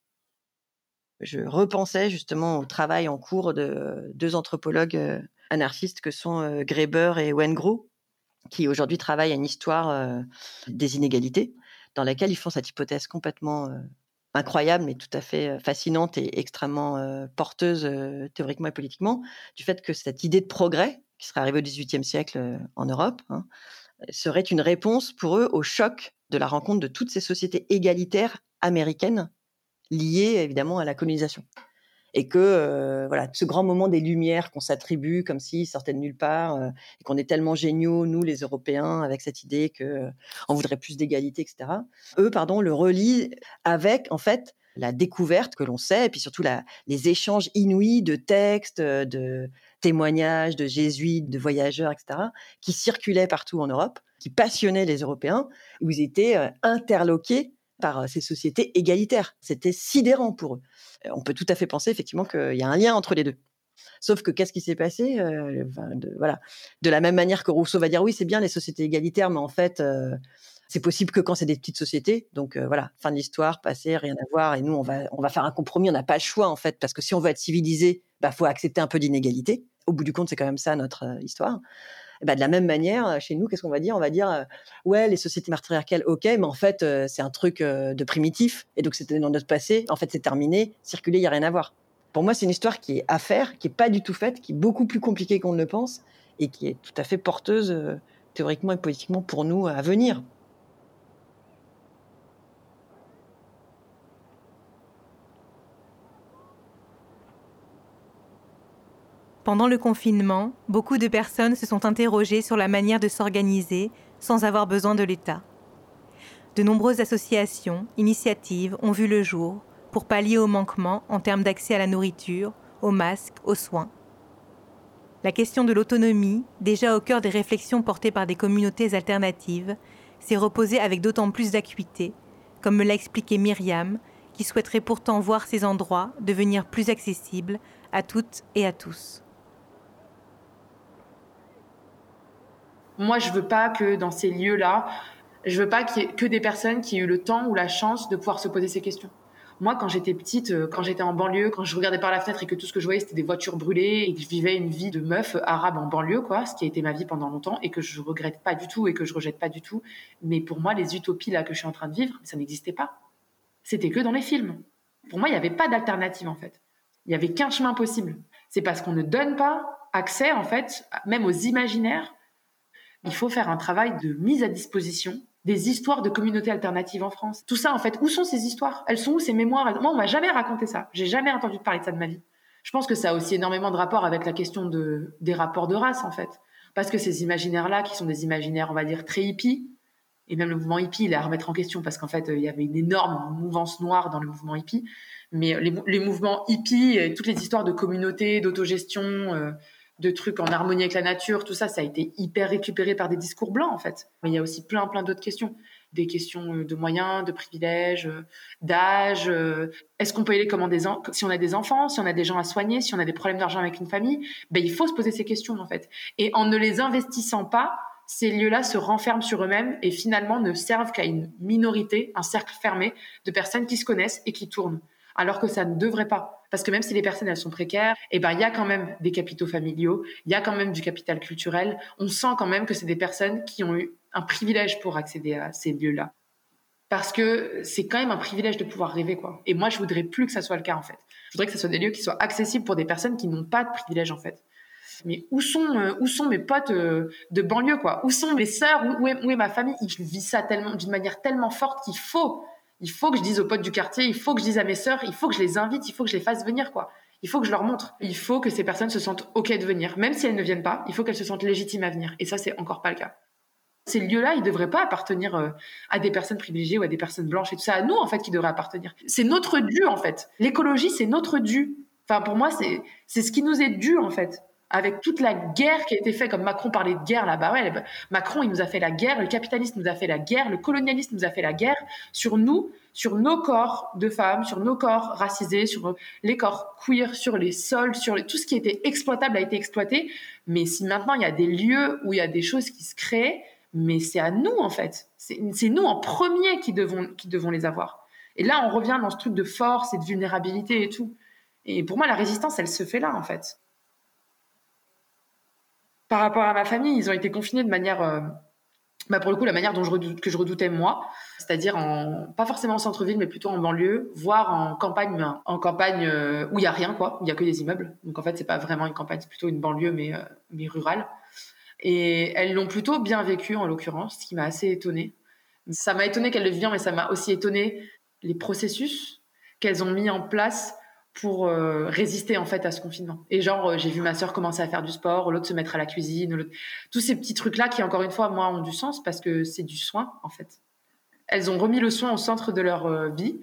Je repensais justement au travail en cours de deux anthropologues anarchistes que sont Greber et Wengro, qui aujourd'hui travaillent à une histoire des inégalités, dans laquelle ils font cette hypothèse complètement incroyable, mais tout à fait fascinante et extrêmement porteuse théoriquement et politiquement, du fait que cette idée de progrès, qui serait arrivé au XVIIIe siècle en Europe, hein, serait une réponse pour eux au choc de la rencontre de toutes ces sociétés égalitaires américaines liées évidemment à la colonisation. Et que voilà, ce grand moment des Lumières qu'on s'attribue comme s'ils sortaient de nulle part, et qu'on est tellement géniaux, nous les Européens, avec cette idée qu'on on voudrait plus d'égalité, etc. Eux, pardon, le relient avec en fait la découverte que l'on sait, et puis surtout les échanges inouïs de textes, de témoignages de jésuites, de voyageurs, etc., qui circulaient partout en Europe, qui passionnaient les Européens, où ils étaient euh, interloqués par euh, ces sociétés égalitaires. C'était sidérant pour eux. Euh, on peut tout à fait penser effectivement qu'il y a un lien entre les deux. Sauf que qu'est-ce qui s'est passé de, Voilà, de la même manière que Rousseau va dire oui, c'est bien les sociétés égalitaires, mais en fait, c'est possible que quand c'est des petites sociétés. Donc voilà, fin de l'histoire, passé, rien à voir. Et nous, on va, on va faire un compromis. On n'a pas le choix en fait, parce que si on veut être civilisé, bah faut accepter un peu d'inégalité au bout du compte, c'est quand même ça notre euh, histoire. bah, de la même manière, euh, chez nous, qu'est-ce qu'on va dire? On va dire, euh, ouais, les sociétés matriarcales, ok, mais en fait, c'est un truc de primitif, et donc c'était dans notre passé, en fait, c'est terminé, circuler, il n'y a rien à voir. Pour moi, c'est une histoire qui est à faire, qui n'est pas du tout faite, qui est beaucoup plus compliquée qu'on ne le pense, et qui est tout à fait porteuse, théoriquement et politiquement, pour nous à venir. Pendant le confinement, beaucoup de personnes se sont interrogées sur la manière de s'organiser sans avoir besoin de l'État. De nombreuses associations, initiatives ont vu le jour pour pallier aux manquements en termes d'accès à la nourriture, aux masques, aux soins. La question de l'autonomie, déjà au cœur des réflexions portées par des communautés alternatives, s'est reposée avec d'autant plus d'acuité, comme me l'a expliqué Myriam, qui souhaiterait pourtant voir ces endroits devenir plus accessibles à toutes et à tous. Moi, je veux pas que dans ces lieux-là, je veux pas que des personnes qui aient eu le temps ou la chance de pouvoir se poser ces questions. Moi, quand j'étais petite, euh, quand j'étais en banlieue, quand je regardais par la fenêtre et que tout ce que je voyais c'était des voitures brûlées et que je vivais une vie de meuf arabe en banlieue, quoi, ce qui a été ma vie pendant longtemps et que je regrette pas du tout et que je rejette pas du tout. Mais pour moi, les utopies là que je suis en train de vivre, ça n'existait pas. C'était que dans les films. Pour moi, il n'y avait pas d'alternative en fait. Il n'y avait qu'un chemin possible. C'est parce qu'on ne donne pas accès en fait, même aux imaginaires. Il faut faire un travail de mise à disposition des histoires de communautés alternatives en France. Tout ça, en fait, où sont ces histoires? Elles sont où ces mémoires? Moi, on m'a jamais raconté ça. J'ai jamais entendu parler de ça de ma vie. Je pense que ça a aussi énormément de rapport avec la question de, des rapports de race, en fait. Parce que ces imaginaires-là, qui sont des imaginaires, on va dire, très hippies, et même le mouvement hippie, il est à remettre en question parce qu'en fait, il y avait une énorme mouvance noire dans le mouvement hippie. Mais les, mouvements hippies, toutes les histoires de communautés, d'autogestion, euh, de trucs en harmonie avec la nature, tout ça, ça a été hyper récupéré par des discours blancs en fait. Mais il y a aussi plein, plein d'autres questions. Des questions euh, de moyens, de privilèges, euh, d'âge. Euh, est-ce qu'on peut y aller comment des si on a des enfants, si on a des gens à soigner, si on a des problèmes d'argent avec une famille ben, Il faut se poser ces questions en fait. Et en ne les investissant pas, ces lieux-là se renferment sur eux-mêmes et finalement ne servent qu'à une minorité, un cercle fermé de personnes qui se connaissent et qui tournent alors que ça ne devrait pas. Parce que même si les personnes, elles sont précaires, eh ben, il y a quand même des capitaux familiaux, il y a quand même du capital culturel. On sent quand même que c'est des personnes qui ont eu un privilège pour accéder à ces lieux-là. Parce que c'est quand même un privilège de pouvoir rêver, quoi. Et moi, je voudrais plus que ça soit le cas, en fait. Je voudrais que ce soit des lieux qui soient accessibles pour des personnes qui n'ont pas de privilège, en fait. Mais où sont, euh, où sont mes potes euh, de banlieue, quoi? Où sont mes sœurs? Où, est, où est ma famille? Je vis ça d'une manière tellement forte qu'il faut il faut que je dise aux potes du quartier, il faut que je dise à mes sœurs, il faut que je les invite, il faut que je les fasse venir, quoi. Il faut que je leur montre. Il faut que ces personnes se sentent OK de venir. Même si elles ne viennent pas, il faut qu'elles se sentent légitimes à venir. Et ça, c'est encore pas le cas. Ces lieux-là, ils ne devraient pas appartenir euh, à des personnes privilégiées ou à des personnes blanches et tout ça. À nous, en fait, qui devraient appartenir. C'est notre dû, en fait. L'écologie, c'est notre dû. Enfin, pour moi, c'est, c'est ce qui nous est dû, en fait avec toute la guerre qui a été faite, comme Macron parlait de guerre là-bas, Macron, il nous a fait la guerre, le capitalisme nous a fait la guerre, le colonialisme nous a fait la guerre sur nous, sur nos corps de femmes, sur nos corps racisés, sur les corps queer, sur les sols, sur tout ce qui était exploitable a été exploité. Mais si maintenant il y a des lieux où il y a des choses qui se créent, mais c'est à nous en fait. C'est nous en premier qui devons, qui devons les avoir. Et là, on revient dans ce truc de force et de vulnérabilité et tout. Et pour moi, la résistance, elle se fait là en fait par rapport à ma famille, ils ont été confinés de manière, euh, bah pour le coup, la manière dont je que je redoutais moi, c'est-à-dire en, pas forcément en centre-ville, mais plutôt en banlieue, voire en campagne, en campagne euh, où il y a rien, quoi, il y a que des immeubles. Donc en fait, c'est pas vraiment une campagne, c'est plutôt une banlieue, mais, euh, mais rurale. Et elles l'ont plutôt bien vécu, en l'occurrence, ce qui m'a assez étonnée. Ça m'a étonné qu'elles le vivent, mais ça m'a aussi étonné les processus qu'elles ont mis en place pour euh, résister en fait à ce confinement. Et genre euh, j'ai vu ma sœur commencer à faire du sport, l'autre se mettre à la cuisine, tous ces petits trucs là qui encore une fois moi ont du sens parce que c'est du soin en fait. Elles ont remis le soin au centre de leur euh, vie.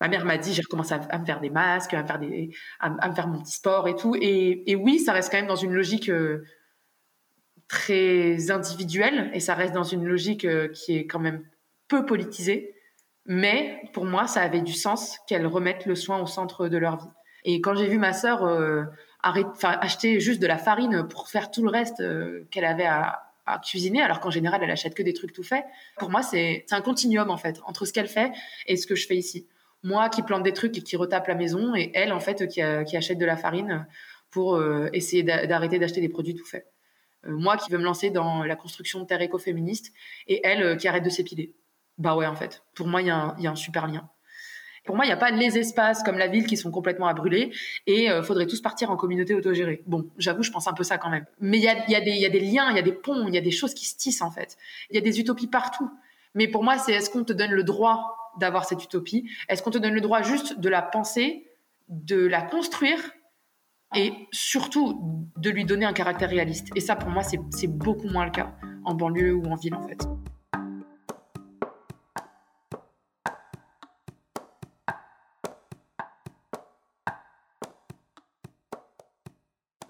Ma mère m'a dit j'ai recommencé à, me faire des masques, à me faire des à, me faire mon petit sport et tout et, oui, ça reste quand même dans une logique très individuelle et ça reste dans une logique qui est quand même peu politisée mais pour moi, ça avait du sens qu'elles remettent le soin au centre de leur vie. Et quand j'ai vu ma sœur euh, acheter juste de la farine pour faire tout le reste euh, qu'elle avait à, cuisiner, alors qu'en général, elle achète que des trucs tout faits, pour moi, c'est un continuum, en fait, entre ce qu'elle fait et ce que je fais ici. Moi qui plante des trucs et qui retape la maison, et elle, en fait, qui, achète de la farine pour euh, essayer d'arrêter d'acheter des produits tout faits. moi qui veux me lancer dans la construction de terre écoféministe, et elle qui arrête de s'épiler. Bah ouais, en fait. Pour moi, il y, a un super lien. Pour moi, il n'y a pas les espaces comme la ville qui sont complètement à brûler et euh, faudrait tous partir en communauté autogérée. Bon, j'avoue, je pense un peu ça quand même. Mais il y, a y a, des liens, il y a des ponts, il y a des choses qui se tissent en fait. Il y a des utopies partout. Mais pour moi, c'est est-ce qu'on te donne le droit d'avoir cette utopie? Est-ce qu'on te donne le droit juste de la penser, de la construire et surtout de lui donner un caractère réaliste? Et ça, pour moi, c'est beaucoup moins le cas en banlieue ou en ville en fait.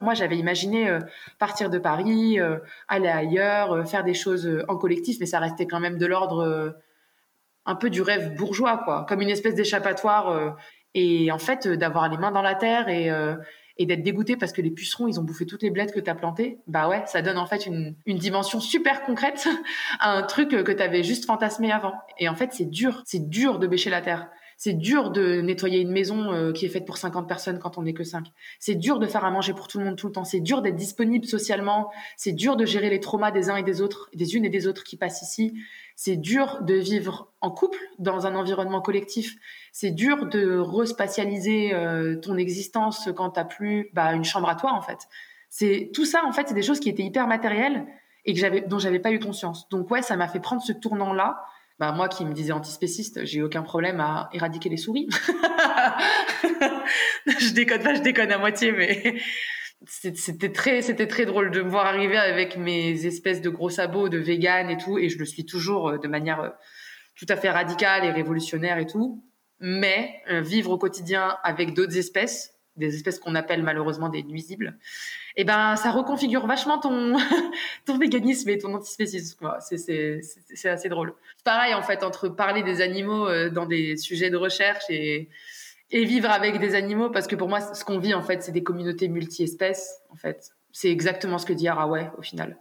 Moi, j'avais imaginé euh, partir de Paris, euh, aller ailleurs, euh, faire des choses en collectif, mais ça restait quand même de l'ordre un peu du rêve bourgeois, quoi, comme une espèce d'échappatoire. et en fait, d'avoir les mains dans la terre et, d'être dégoûté parce que les pucerons, ils ont bouffé toutes les blettes que tu as plantées, bah ouais, ça donne en fait une, une dimension super concrète à un truc que tu avais juste fantasmé avant. Et en fait, c'est dur, c'est dur de bêcher la terre C'est dur de nettoyer une maison euh, qui est faite pour 50 personnes quand on n'est que 5. C'est dur de faire à manger pour tout le monde tout le temps. C'est dur d'être disponible socialement. C'est dur de gérer les traumas des uns et des autres, des unes et des autres qui passent ici. C'est dur de vivre en couple dans un environnement collectif. C'est dur de respatialiser euh, ton existence quand t'as plus bah, une chambre à toi en fait. C'est tout ça en fait, c'est des choses qui étaient hyper matérielles et que j'avais dont j'avais pas eu conscience. Donc ouais, ça m'a fait prendre ce tournant là bah, moi qui me disais antispéciste, j'ai aucun problème à éradiquer les souris. je déconne pas, je déconne à moitié, mais c'était très, c'était très drôle de me voir arriver avec mes espèces de gros sabots de vegan et tout, et je le suis toujours euh, de manière euh, tout à fait radicale et révolutionnaire et tout. Mais euh, vivre au quotidien avec d'autres espèces, des espèces qu'on appelle malheureusement des nuisibles, et eh ben ça reconfigure vachement ton ton véganisme et ton antispécisme. C'est assez drôle. Pareil en fait entre parler des animaux euh, dans des sujets de recherche et vivre avec des animaux parce que pour moi ce qu'on vit en fait c'est des communautés multi-espèces en fait. C'est exactement ce que dit Haraway au final.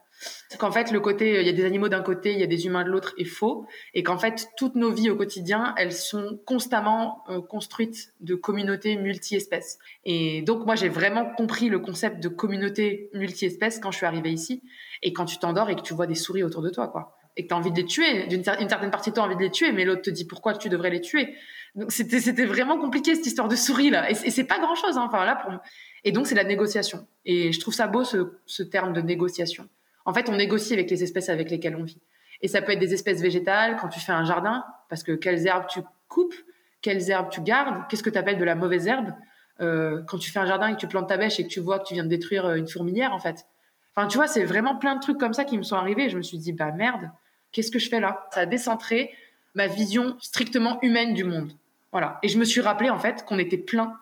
Qu'en fait, le côté, il y a des animaux d'un côté, il y a des humains de l'autre, est faux, et qu'en fait, toutes nos vies au quotidien, elles sont constamment euh, construites de communautés multi-espèces. Et donc, moi, j'ai vraiment compris le concept de communauté multi-espèces quand je suis arrivée ici, et quand tu t'endors et que tu vois des souris autour de toi, quoi. Et que tu as envie de les tuer, d'une une certaine partie de toi a envie de les tuer, mais l'autre te dit pourquoi tu devrais les tuer? Donc, c'était, vraiment compliqué, cette histoire de souris, là. Et, c'est pas grand chose, hein. Enfin, là. Et donc, c'est la négociation. Et je trouve ça beau, ce terme de négociation en fait, on négocie avec les espèces avec lesquelles on vit. Et ça peut être des espèces végétales quand tu fais un jardin, parce que quelles herbes tu coupes, quelles herbes tu gardes, qu'est-ce que tu appelles de la mauvaise herbe euh, quand tu fais un jardin et que tu plantes ta bêche et que tu vois que tu viens de détruire euh, une fourmilière, en fait. Enfin, tu vois, c'est vraiment plein de trucs comme ça qui me sont arrivés. Et je me suis dit, bah merde, qu'est-ce que je fais là? Ça a décentré ma vision strictement humaine du monde. Voilà. Et je me suis rappelé, en fait, qu'on était plein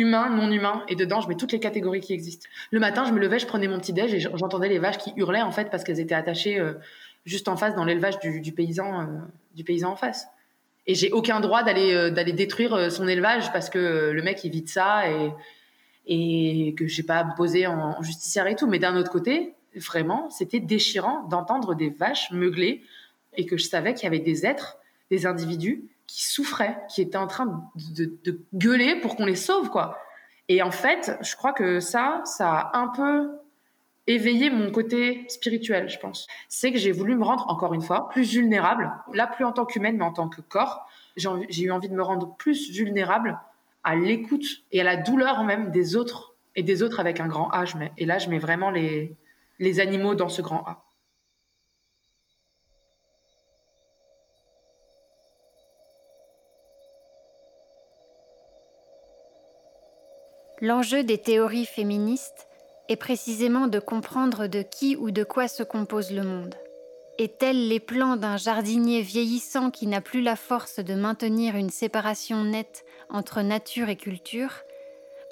humain, non humain, et dedans, je mets toutes les catégories qui existent. Le matin, je me levais, je prenais mon petit déj et j'entendais les vaches qui hurlaient en fait parce qu'elles étaient attachées euh, juste en face dans l'élevage du, paysan, euh, du paysan en face. Et j'ai aucun droit d'aller euh, d'aller détruire son élevage parce que le mec il vit de ça et et que j'ai pas à poser en, en justicière et tout. Mais d'un autre côté, vraiment, c'était déchirant d'entendre des vaches meugler et que je savais qu'il y avait des êtres, des individus qui souffraient, qui étaient en train de, gueuler pour qu'on les sauve, quoi. Et en fait, je crois que ça, ça a un peu éveillé mon côté spirituel, je pense. C'est que j'ai voulu me rendre, encore une fois, plus vulnérable, là plus en tant qu'humaine, mais en tant que corps. J'ai eu envie de me rendre plus vulnérable à l'écoute et à la douleur même des autres, et des autres avec un grand A. et là, je mets vraiment les, les animaux dans ce grand A. L'enjeu des théories féministes est précisément de comprendre de qui ou de quoi se compose le monde. Et tels les plans d'un jardinier vieillissant qui n'a plus la force de maintenir une séparation nette entre nature et culture,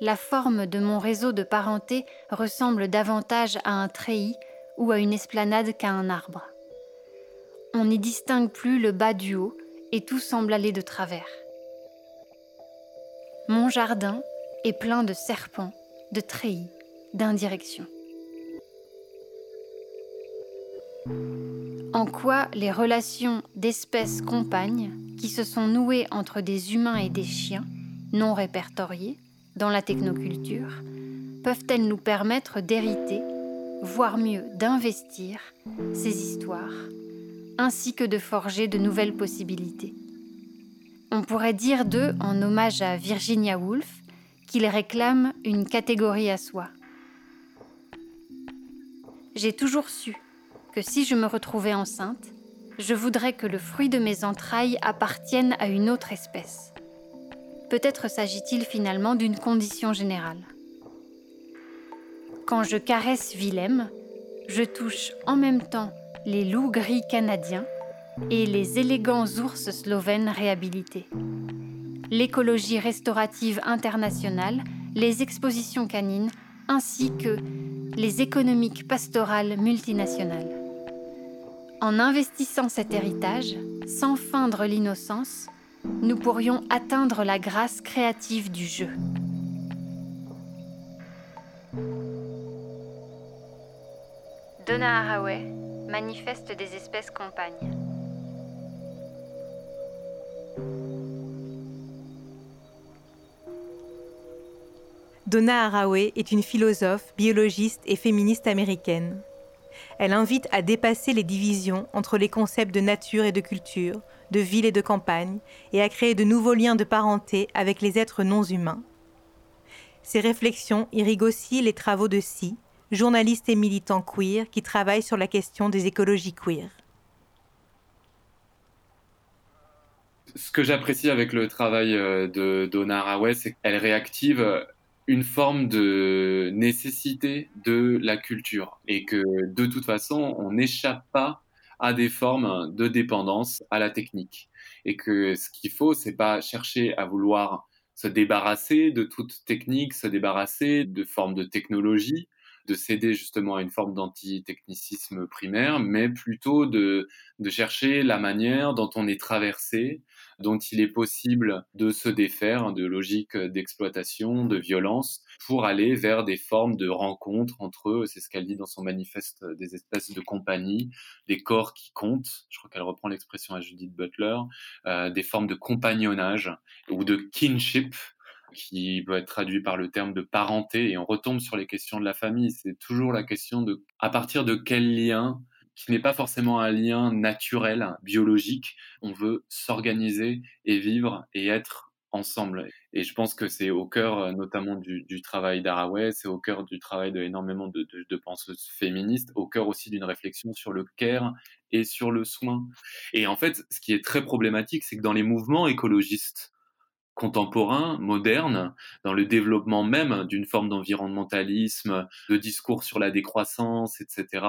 la forme de mon réseau de parenté ressemble davantage à un treillis ou à une esplanade qu'à un arbre. On n'y distingue plus le bas du haut et tout semble aller de travers. Mon jardin, est plein de serpents, de treillis, d'indirections. En quoi les relations d'espèces compagnes qui se sont nouées entre des humains et des chiens, non répertoriés, dans la technoculture, peuvent-elles nous permettre d'hériter, voire mieux d'investir, ces histoires, ainsi que de forger de nouvelles possibilités? On pourrait dire d'eux, en hommage à Virginia Woolf, qu'il réclame une catégorie à soi. J'ai toujours su que si je me retrouvais enceinte, je voudrais que le fruit de mes entrailles appartienne à une autre espèce. Peut-être s'agit-il finalement d'une condition générale. Quand je caresse Willem, je touche en même temps les loups gris canadiens et les élégants ours slovènes réhabilités l'écologie restaurative internationale, les expositions canines, ainsi que les économiques pastorales multinationales. En investissant cet héritage, sans feindre l'innocence, nous pourrions atteindre la grâce créative du jeu. Donna Haraway, Manifeste des espèces compagnes. Donna Haraway est une philosophe, biologiste et féministe américaine. Elle invite à dépasser les divisions entre les concepts de nature et de culture, de ville et de campagne, et à créer de nouveaux liens de parenté avec les êtres non humains. Ces réflexions irriguent aussi les travaux de Si, journaliste et militant queer qui travaille sur la question des écologies queer. Ce que j'apprécie avec le travail euh, de Donna Haraway, c'est qu'elle réactive une forme de nécessité de la culture et que de toute façon, on n'échappe pas à des formes de dépendance à la technique. Et que ce qu'il faut, c'est pas chercher à vouloir se débarrasser de toute technique, se débarrasser de formes de technologie, de céder justement à une forme d'anti-technicisme primaire, mais plutôt de, de chercher la manière dont on est traversé, dont il est possible de se défaire de logiques d'exploitation, de violence, pour aller vers des formes de rencontres entre eux. C'est ce qu'elle dit dans son manifeste des espèces de compagnie, des corps qui comptent. Je crois qu'elle reprend l'expression à Judith Butler, euh, des formes de compagnonnage ou de kinship qui peut être traduit par le terme de parenté, et on retombe sur les questions de la famille. C'est toujours la question de à partir de quel lien, qui n'est pas forcément un lien naturel, biologique, on veut s'organiser et vivre et être ensemble. Et je pense que c'est au cœur euh, notamment du, travail d'Araway, c'est au cœur du travail de énormément de, de, penseuses féministes, au cœur aussi d'une réflexion sur le care et sur le soin. Et en fait, ce qui est très problématique, c'est que dans les mouvements écologistes, contemporain, moderne, dans le développement même d'une forme d'environnementalisme, de discours sur la décroissance, etc.,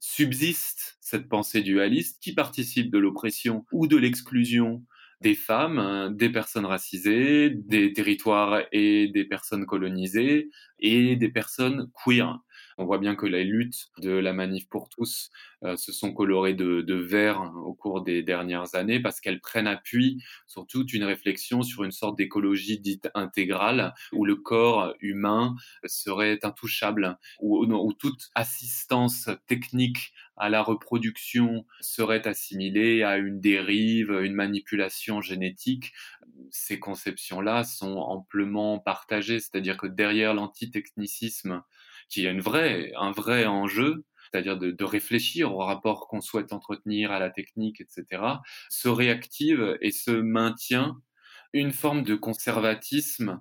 subsiste cette pensée dualiste qui participe de l'oppression ou de l'exclusion des femmes, des personnes racisées, des territoires et des personnes colonisées et des personnes queer. On voit bien que les luttes de la manif pour tous euh, se sont colorées de, vert au cours des dernières années parce qu'elles prennent appui sur toute une réflexion sur une sorte d'écologie dite intégrale où le corps humain serait intouchable, où, où toute assistance technique à la reproduction serait assimilée à une dérive, une manipulation génétique. Ces conceptions-là sont amplement partagées, c'est-à-dire que derrière l'antitechnicisme, qui est une vraie, un vrai enjeu, c'est-à-dire de, de, réfléchir au rapport qu'on souhaite entretenir à la technique, etc., se réactive et se maintient une forme de conservatisme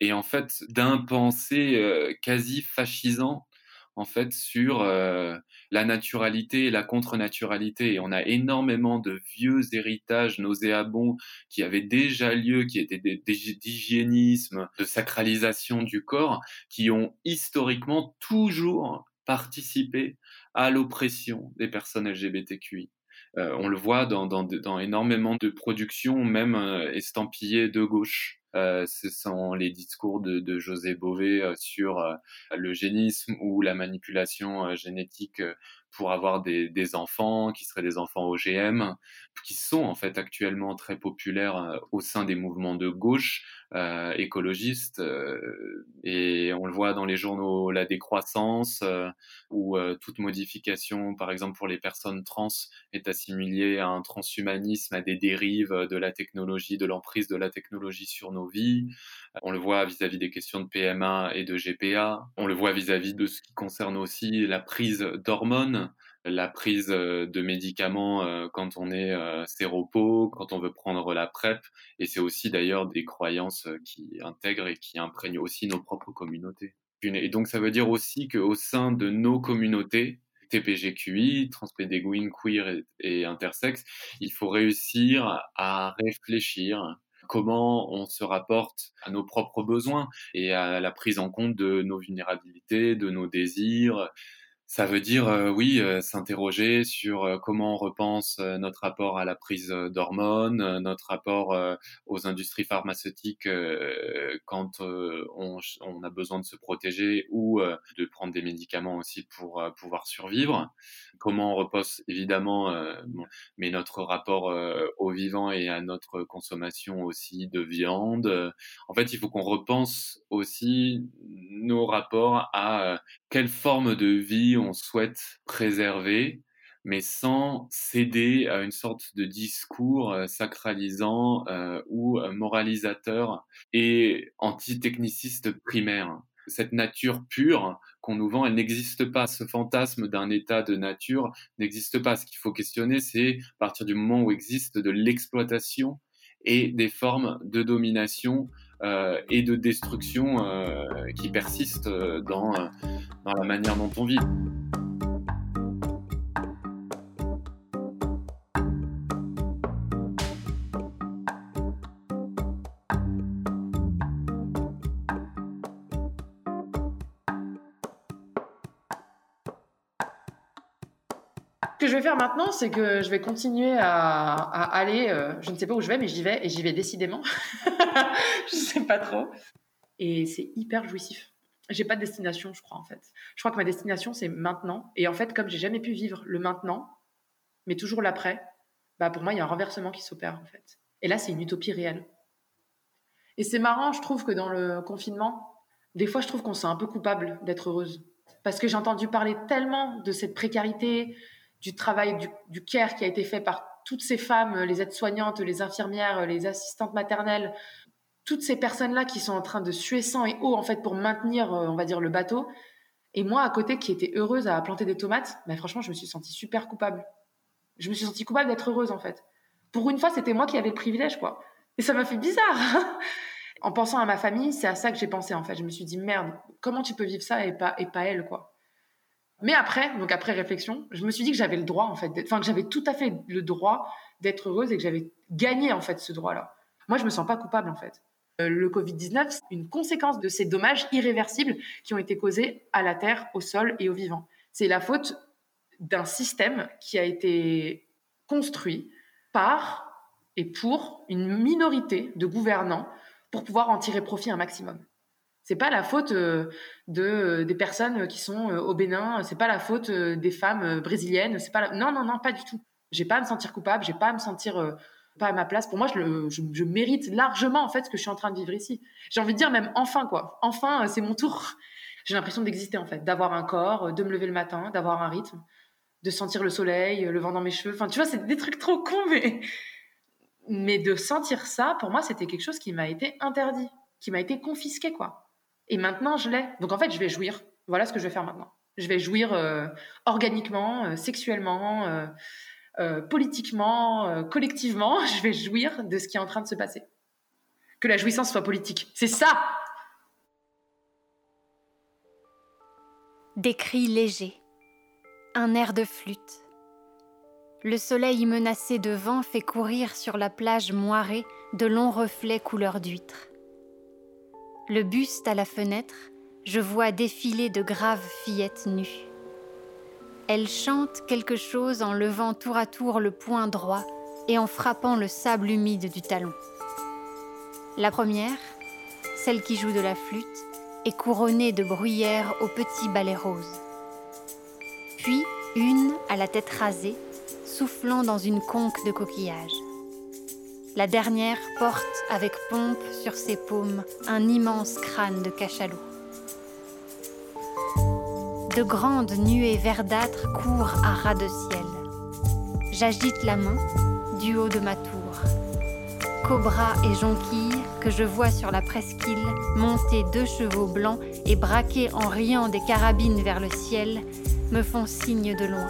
et en fait d'un pensée euh, quasi fascisant en fait sur euh, la naturalité et la contre-naturalité. Et on a énormément de vieux héritages nauséabonds qui avaient déjà lieu, qui étaient d'hygiénisme, de sacralisation du corps, qui ont historiquement toujours participé à l'oppression des personnes LGBTQI. Euh, on le voit dans, dans, dans, énormément de productions, même euh, estampillées de gauche. Euh, ce sont les discours de, de José Bové euh, sur euh, l'eugénisme ou la manipulation génétique pour avoir des, enfants qui seraient des enfants OGM, qui sont en fait actuellement très populaires au sein des mouvements de gauche euh, écologistes. Euh, et on le voit dans les journaux La Décroissance, euh, où toute modification, par exemple pour les personnes trans, est assimilée à un transhumanisme, à des dérives de la technologie, de l'emprise de la technologie sur nos vies. On le voit vis-à-vis des questions de PMA et de GPA. On le voit vis-à-vis de ce qui concerne aussi la prise d'hormones la prise de médicaments quand on est séropo, quand on veut prendre la PrEP. Et c'est aussi d'ailleurs des croyances qui intègrent et qui imprègnent aussi nos propres communautés. Et donc ça veut dire aussi qu'au sein de nos communautés, TPGQI, transpédéguine, queer et, intersexe, il faut réussir à réfléchir comment on se rapporte à nos propres besoins et à la prise en compte de nos vulnérabilités, de nos désirs, ça veut dire, euh, oui, euh, s'interroger sur euh, comment on repense notre rapport à la prise d'hormones, notre rapport aux industries pharmaceutiques quand on, on, a besoin de se protéger ou de prendre des médicaments aussi pour pouvoir survivre. Comment on repose évidemment, mais notre rapport au vivant et à notre consommation aussi de viande. En fait, il faut qu'on repense aussi nos rapports à quelle forme de vie on souhaite préserver mais sans céder à une sorte de discours euh, sacralisant euh, ou euh, moralisateur et anti-techniciste primaire. Cette nature pure qu'on nous vend, elle n'existe pas. Ce fantasme d'un état de nature n'existe pas. Ce qu'il faut questionner, c'est à partir du moment où existe de l'exploitation et des formes de domination et de destruction euh, qui persistent dans, dans la manière dont on vit. Ce que je vais faire maintenant, c'est que je vais continuer à, aller. euh, je ne sais pas où je vais, mais j'y vais et j'y vais décidément. je sais pas trop. Et c'est hyper jouissif. J'ai pas de destination, je crois en fait. Je crois que ma destination c'est maintenant. Et en fait, comme j'ai jamais pu vivre le maintenant, mais toujours l'après, bah pour moi il y a un renversement qui s'opère en fait. Et là, c'est une utopie réelle. Et c'est marrant, je trouve que dans le confinement, des fois, je trouve qu'on se sent un peu coupable d'être heureuse. Parce que j'ai entendu parler tellement de cette précarité, du travail, du, du care qui a été fait par toutes ces femmes, les aides-soignantes, les infirmières, les assistantes maternelles, toutes ces personnes-là qui sont en train de suer sang et eau en fait pour maintenir, euh, on va dire, le bateau. Et moi, à côté, qui était heureuse à planter des tomates, mais franchement, je me suis sentie super coupable. Je me suis sentie coupable d'être heureuse en fait. Pour une fois, c'était moi qui avais le privilège, quoi. Et ça m'a fait bizarre. en pensant à ma famille, c'est à ça que j'ai pensé en fait. Je me suis dit merde, comment tu peux vivre ça et pas et pas elle, quoi? Mais après, donc après réflexion, je me suis dit que j'avais le droit en fait, enfin que j'avais tout à fait le droit d'être heureuse et que j'avais gagné en fait ce droit-là. Moi, je me sens pas coupable en fait. Euh, le Covid-19, c'est une conséquence de ces dommages irréversibles qui ont été causés à la terre, au sol et aux vivants. C'est la faute d'un système qui a été construit par et pour une minorité de gouvernants pour pouvoir en tirer profit un maximum. C'est pas la faute euh, de euh, des personnes qui sont au Bénin, c'est pas la faute des femmes brésiliennes, c'est pas non non non pas du tout. J'ai pas à me sentir coupable, j'ai pas à me sentir pas à ma place. Pour moi, je, je, mérite largement en fait ce que je suis en train de vivre ici. J'ai envie de dire même enfin quoi. Enfin, euh, c'est mon tour. J'ai l'impression d'exister en fait, d'avoir un corps, euh, de me lever le matin, d'avoir un rythme, de sentir le soleil, euh, le vent dans mes cheveux. Enfin, tu vois, c'est des trucs trop cons, mais mais de sentir ça, pour moi, c'était quelque chose qui m'a été interdit, qui m'a été confisqué, quoi. Et maintenant, je l'ai. Donc, en fait, je vais jouir. Voilà ce que je vais faire maintenant. Je vais jouir organiquement, sexuellement, politiquement, euh, collectivement. Je vais jouir de ce qui est en train de se passer. Que la jouissance soit politique. C'est ça Des cris légers, un air de flûte. Le soleil menacé de vent fait courir sur la plage moirée de longs reflets couleur d'huître. Le buste à la fenêtre, je vois défiler de graves fillettes nues. Elles chantent quelque chose en levant tour à tour le poing droit et en frappant le sable humide du talon. La première, celle qui joue de la flûte, est couronnée de bruyères au petit balai rose. Puis une à la tête rasée, soufflant dans une conque de coquillage. La dernière porte avec pompe sur ses paumes un immense crâne de cachalot. De grandes nuées verdâtres courent à ras de ciel. J'agite la main du haut de ma tour. Cobra et jonquille que je vois sur la presqu'île monter deux chevaux blancs et braquer en riant des carabines vers le ciel me font signe de loin.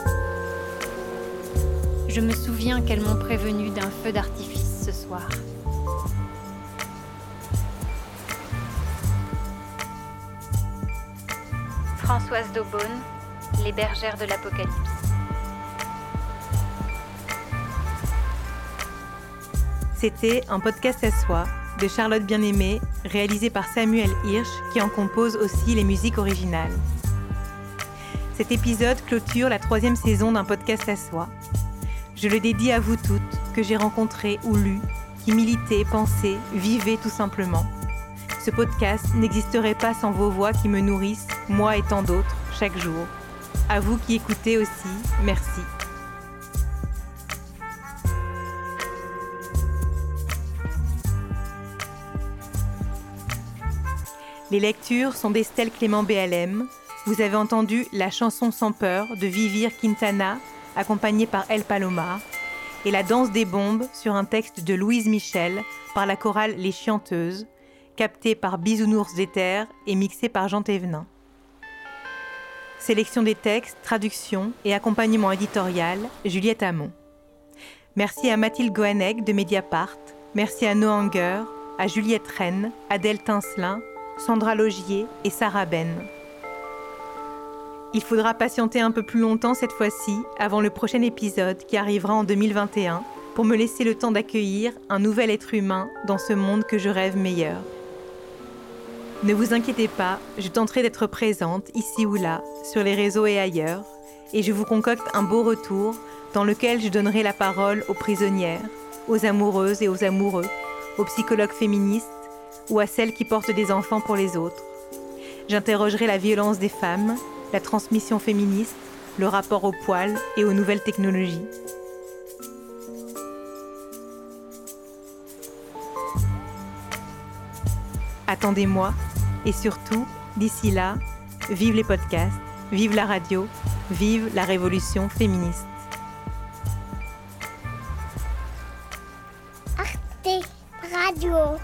Je me souviens qu'elles m'ont prévenu d'un feu d'artifice ce soir. Françoise Daubonne, Les bergères de l'Apocalypse. C'était un podcast à soi de Charlotte Bien-Aimée, réalisé par Samuel Hirsch, qui en compose aussi les musiques originales. Cet épisode clôture la troisième saison d'un podcast à soi. Je le dédie à vous toutes que j'ai rencontrées ou lues, qui militaient, pensaient, vivaient tout simplement. Ce podcast n'existerait pas sans vos voix qui me nourrissent, moi et tant d'autres, chaque jour. À vous qui écoutez aussi, merci. Les lectures sont d'Estelle Clément BLM. Vous avez entendu La chanson sans peur de Vivir Quintana, accompagné par El Paloma, et La danse des bombes sur un texte de Louise Michel par la chorale Les Chianteuses, capté par Bisounours d'Éther et mixé par Jean Thévenin. Sélection des textes, traduction et accompagnement éditorial, Juliette Hamon. Merci à Mathilde Goanec de Mediapart, merci à Noanger, à Juliette Rennes, Adèle Tincelin, Sandra Logier et Sarah Ben. Il faudra patienter un peu plus longtemps cette fois-ci, avant le prochain épisode qui arrivera en 2021, pour me laisser le temps d'accueillir un nouvel être humain dans ce monde que je rêve meilleur. Ne vous inquiétez pas, je tenterai d'être présente ici ou là, sur les réseaux et ailleurs, et je vous concocte un beau retour dans lequel je donnerai la parole aux prisonnières, aux amoureuses et aux amoureux, aux psychologues féministes ou à celles qui portent des enfants pour les autres. J'interrogerai la violence des femmes, la transmission féministe, le rapport au poil et aux nouvelles technologies. Attendez-moi et surtout, d'ici là, vive les podcasts, vive la radio, vive la révolution féministe. Radio.